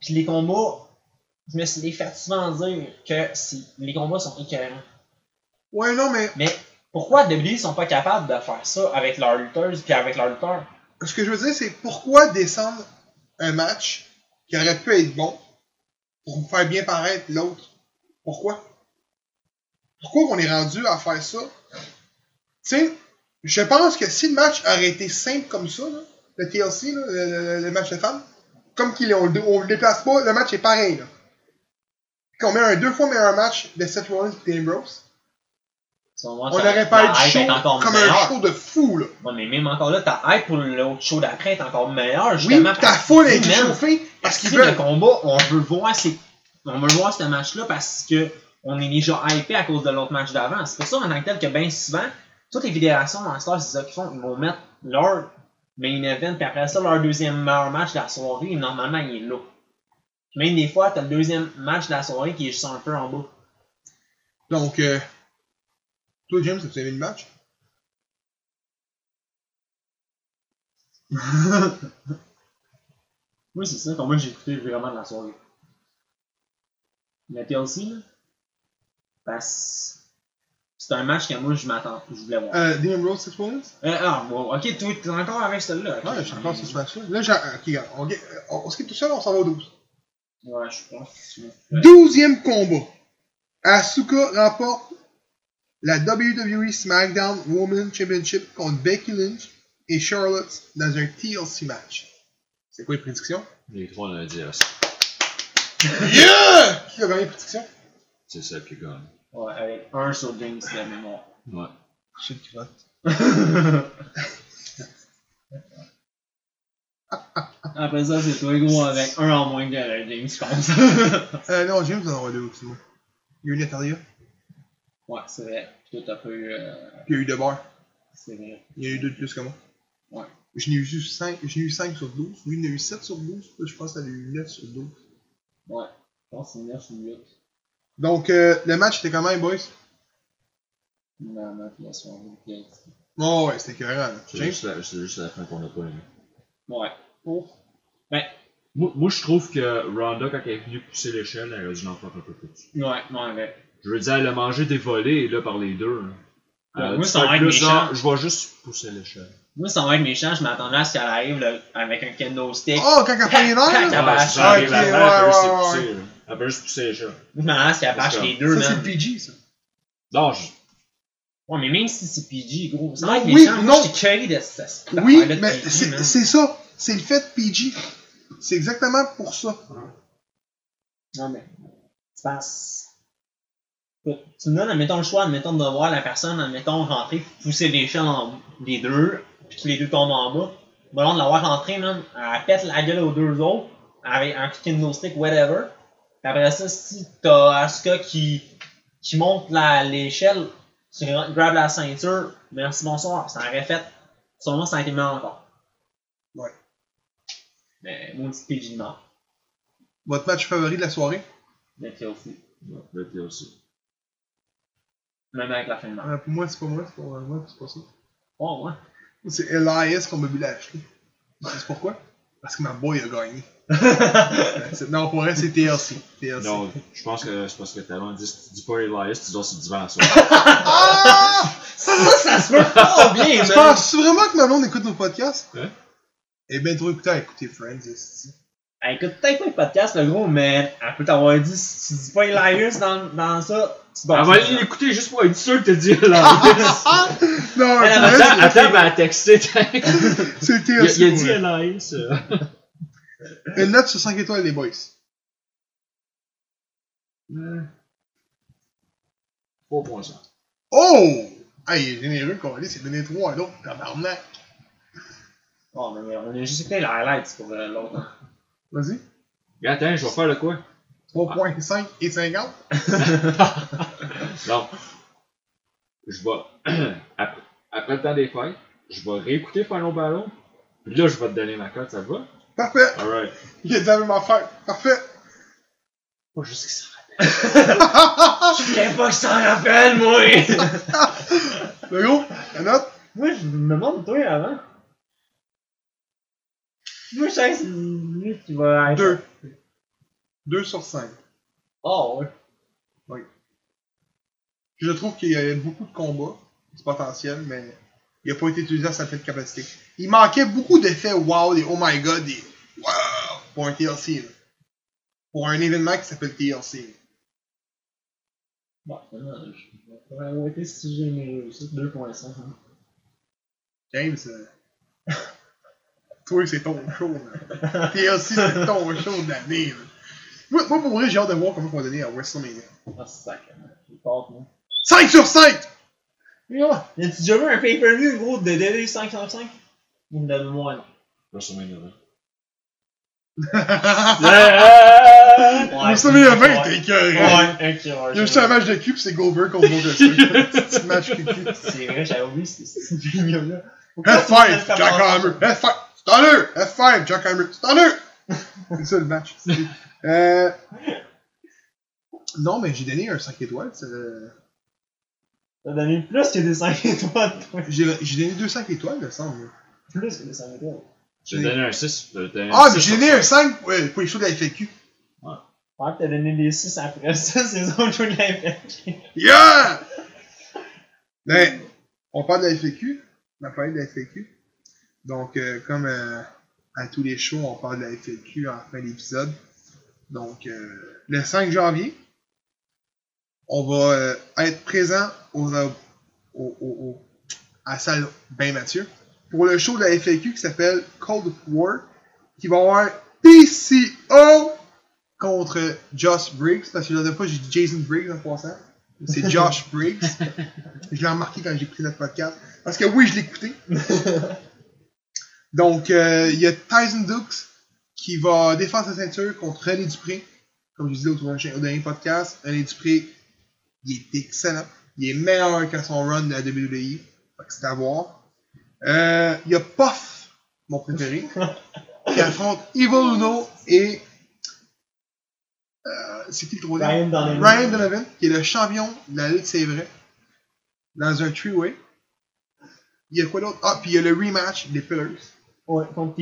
puis les combats je me suis fait souvent dire que les combats sont écœurants Ouais, non, mais mais pourquoi WWE sont pas capables de faire ça avec leurs lutteuses puis avec leurs lutteurs? Ce que je veux dire, c'est pourquoi descendre un match qui aurait pu être bon pour faire bien paraître l'autre? Pourquoi? Pourquoi on est rendu à faire ça? Tu sais, je pense que si le match aurait été simple comme ça, le TLC, le, match de femmes, comme qu'il on, on le déplace pas, le match est pareil. Là. Qu'on met un deux fois meilleur match de Seth Rollins et Ambrose, on ta- aurait pas eu ta show comme un show de fou. Là. Ouais, mais même encore là, ta hype pour l'autre show d'après est encore meilleure. Oui, Justement, ta parce foule est parce qu'ils le combat, on veut voir ces... on veut voir ce match-là parce que on est déjà hypé à cause de l'autre match d'avant. C'est pour ça en tant que tel que bien souvent, toutes les fédérations dans Star, c'est ça qu'ils font. Ils vont mettre leur main event, puis après ça, leur deuxième meilleur match de la soirée, et normalement, il est là. Même des fois, t'as le deuxième match de la soirée qui est juste un peu en bas. Donc, euh, toi, James, as-tu aimé le match? Moi, c'est ça, comment j'ai écouté vraiment de la soirée. La TLC, là, parce c'est un match que moi, je m'attends, je voulais voir. Euh, Rose, Seth Rollins? Euh, ah, bon, ok, toi, t'es encore avec celle-là. ok. Ouais, je suis encore sur ce match-là. Là, j'ai. Ok, regarde. On, on, on skip tout ça, on s'en va au 12. Ouais, je pense. que tu- Douzième combat. Asuka remporte la WWE SmackDown Women's Championship contre Becky Lynch et Charlotte dans un TLC match. C'est quoi les prédictions? Les trois, on a dit, ah, Yeah! Qui a gagné les prédictions? c'est celle qui gagne. Ouais, avec un sur Jinx de mémoire. Ouais. Shit, crotte. Après ça, c'est toi, gros, avec un en moins que le Jinx, je pense. Euh, non, James en aura deux aussi, moi. Il y a eu Natalia, ouais, c'est vrai. Puis toi, t'as pas eu. Euh, puis il y a eu Debar. c'est vrai. Il y a eu deux de plus que moi. Ouais. Je n'ai eu 5, j'ai eu 5 sur 12. Lui, il en a eu 7 sur 12. Là, je pense qu'elle a eu 9 sur 12. Ouais. Je pense que c'est 9 ou 8. Donc, euh, le match était quand même, boys? Non, non, puis la soirée. puis- Oh, ouais, c'était là. C'est juste, juste la fin qu'on a pas aimé. Ouais. Pour? Ben, Moi, moi, je trouve que Ronda, quand elle est venue pousser l'échelle, elle a dû en faire un peu plus. ouais, ouais, ouais. Je veux dire, elle a mangé des volets, là, par les deux. hein. Ouais, a moi, va être plus méchant. genre, je vais juste pousser l'échelle. Moi, ça va être méchant, je m'attendais à ce qu'elle arrive là, avec un kendo stick. Oh, quand elle fait les nerfs, Ah, là? Ah, ouais, elle peut juste ouais, les ouais. pousser, là. Elle peut juste pousser l'échelle. Je m'attendais à ce qu'elle bâche les deux, Ça, c'est PG, ça. Non, je... Ouais, mais même si c'est PG, gros, va être oui, méchant. Moi, non. j'étais de ça. Oui, mais c'est ça. C'est le fait PG. C'est exactement pour ça. Non, mais. C'est parce. Tu me donnes, admettons, le choix, admettons, de voir la personne, admettons, rentrer, pousser l'échelle en les deux, puis que les deux tombent en bas. Bon, là, de l'avoir rentré, man, elle pète la gueule aux deux autres, avec un no stick, whatever. Puis après ça, si t'as Asuka qui, qui monte la- l'échelle, tu grabes la ceinture, merci, bonsoir, ça aurait fait. Sûrement, ça a été mieux encore. Ouais. Mais, maudit PG de mort. Votre match favori de la soirée? Ouais, t'es aussi. Même avec la fin de match. Euh, pour moi, c'est pas moi, c'est pas moi, c'est pas ça. Oh, ouais. C'est Elias qu'on m'a vu l'acheter. C'est pourquoi? Parce que ma boy a gagné. Non, pour vrai, c'est TLC. TLC. Non, je pense que c'est parce que t'as dit, si tu dis pas Elias, tu dors sur le divan, ça. Ah! Ça, ça se peut pas bien, man. penses vraiment que ma blonde écoute nos podcasts? Hein? Eh bien, trop écouté à écouter Friends, esti. Elle écoute peut-être pas le podcast, le gros, mais elle peut t'avoir dit, si tu dis pas Elias dans, dans ça, tu dors Elle va le divan. l'écouter juste pour être sûr que t'as dit Elias. Non, vrai, Attends, c'est- attends, mais elle a texté. t'as- c'est Il a, dit. Elias. Une note sur 5 étoiles, les boys. Euh, 3.5. Oh! Hey, il est généreux, qu'on dit, c'est donné 3 à l'autre. Tabarnak. Oh, mais on a juste écouté les highlights pour euh, l'autre. Vas-y. Attends, je vais faire le quoi? 3.5 et 50. Non. Je vais. après, après le temps des fêtes, je vais réécouter Final Battle. Puis là, je vais te donner ma cote, ça te va? Parfait. Alright. Il a dit la même affaire. Parfait. Pas juste que ça Je voulais pas que ça en rappelle, moi! Le gros, la note? moi, je me demande toi avant. Moi, je sais que c'est lui qui va être. 2. 2 sur 5. Oh, ouais. Je trouve qu'il y a beaucoup de combats, du potentiel, mais il n'a pas été utilisé à sa pleine capacité. Il manquait beaucoup d'effets wow, des oh my god, des wow pour un TLC. là. Pour un événement qui s'appelle TLC. Bon, finalement, je pourrais avoir été si généreux aussi. 2.5. Hein. James, euh, toi c'est ton show. là. TLC c'est ton show de l'année. là. Moi, moi, pour vrai, j'ai hâte de voir comment on va donner à WrestleMania. Ah, c'est sacré. J'ai peur, moi. 5 sur 5! Yo, As-tu déjà vu un pay-per-view, gros, de DD 505? Ou de moi, non. WrestleMania 20. WrestleMania 20 t'es écœurant. Ouais, ouais. Il y a juste un match de cube, c'est Goldberg contre Goldberg. Petit match de cube. C'est vrai, j'avais oublié ce ce vidéo-là. F5, Jack Hammer. F5, Stunner. F5, Jack Hammer. Stunner. C'est ça le match. Euh... Non, mais j'ai donné un 5 étoiles. c'est, euh, T'as donné plus que des 5 étoiles, toi. J'ai j'ai donné deux 5 étoiles, il me semble. Plus que des 5 étoiles. J'ai donné un 6. j'ai donné Ah, 6 mais j'ai donné un 5. 5 pour, pour les shows de la FAQ. Ah, t'as donné des 6 après ça, c'est autres jeux de la FAQ. Yeah! Ben, on parle de la FAQ. On a parlé de la FAQ. Donc, euh, comme euh, à tous les shows, on parle de la FAQ en fin d'épisode. Donc, euh, le 5 janvier, on va euh, être présent au- à la salle Ben Mathieu pour le show de la FAQ qui s'appelle Cold War, qui va avoir PCO contre Josh Briggs, parce que la dernière fois j'ai dit Jason Briggs en passant. C'est Josh Briggs. Je l'ai remarqué quand j'ai écouté notre podcast. Parce que oui, je l'ai écouté. Donc, euh, il y a Tyson Dukes qui va défendre sa ceinture contre René Dupré. Comme je disais au, au dernier podcast, René Dupré, il est excellent. Il est meilleur que son run de la WWE. Fait que c'est à voir. Euh, Il y a Puff, mon préféré, qui affronte Evil Uno et. Euh, c'est qui le troisième? Ryan Donovan. Ryan Donovan, qui est le champion de la lutte, c'est vrai. Dans un three-way. Il y a quoi d'autre? Ah, puis il y a le rematch des Pillars Ouais, contre.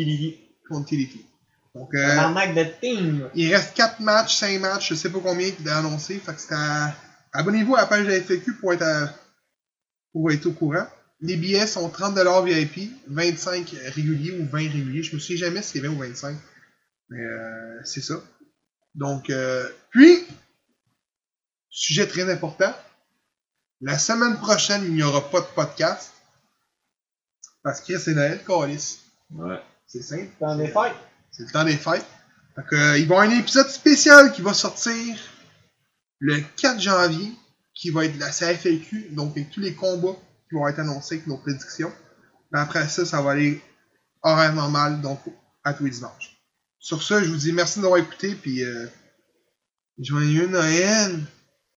Donc, euh, de team. il reste 4 matchs, 5 matchs, je sais pas combien qui est annoncé. Fait que c'est à... Abonnez-vous à la page de la FAQ pour être, à- pour être au courant. Les billets sont 30$ VIP, 25 réguliers ou 20 réguliers. Je me souviens jamais si c'est 20 ou 25. Mais euh, c'est ça. Donc, euh, puis, sujet très important. La semaine prochaine, il n'y aura pas de podcast. Parce que c'est Noël, Calis. Ouais. C'est simple. Dans les fêtes. C'est le temps des fêtes. Fait que, euh, il va y avoir un épisode spécial qui va sortir le 4 janvier, qui va être la CFLQ, donc avec tous les combats qui vont être annoncés avec nos prédictions. Mais après ça, ça va aller horaire normal, donc à tous les dimanches. Sur ce, je vous dis merci d'avoir écouté, puis euh, joyeux Noël!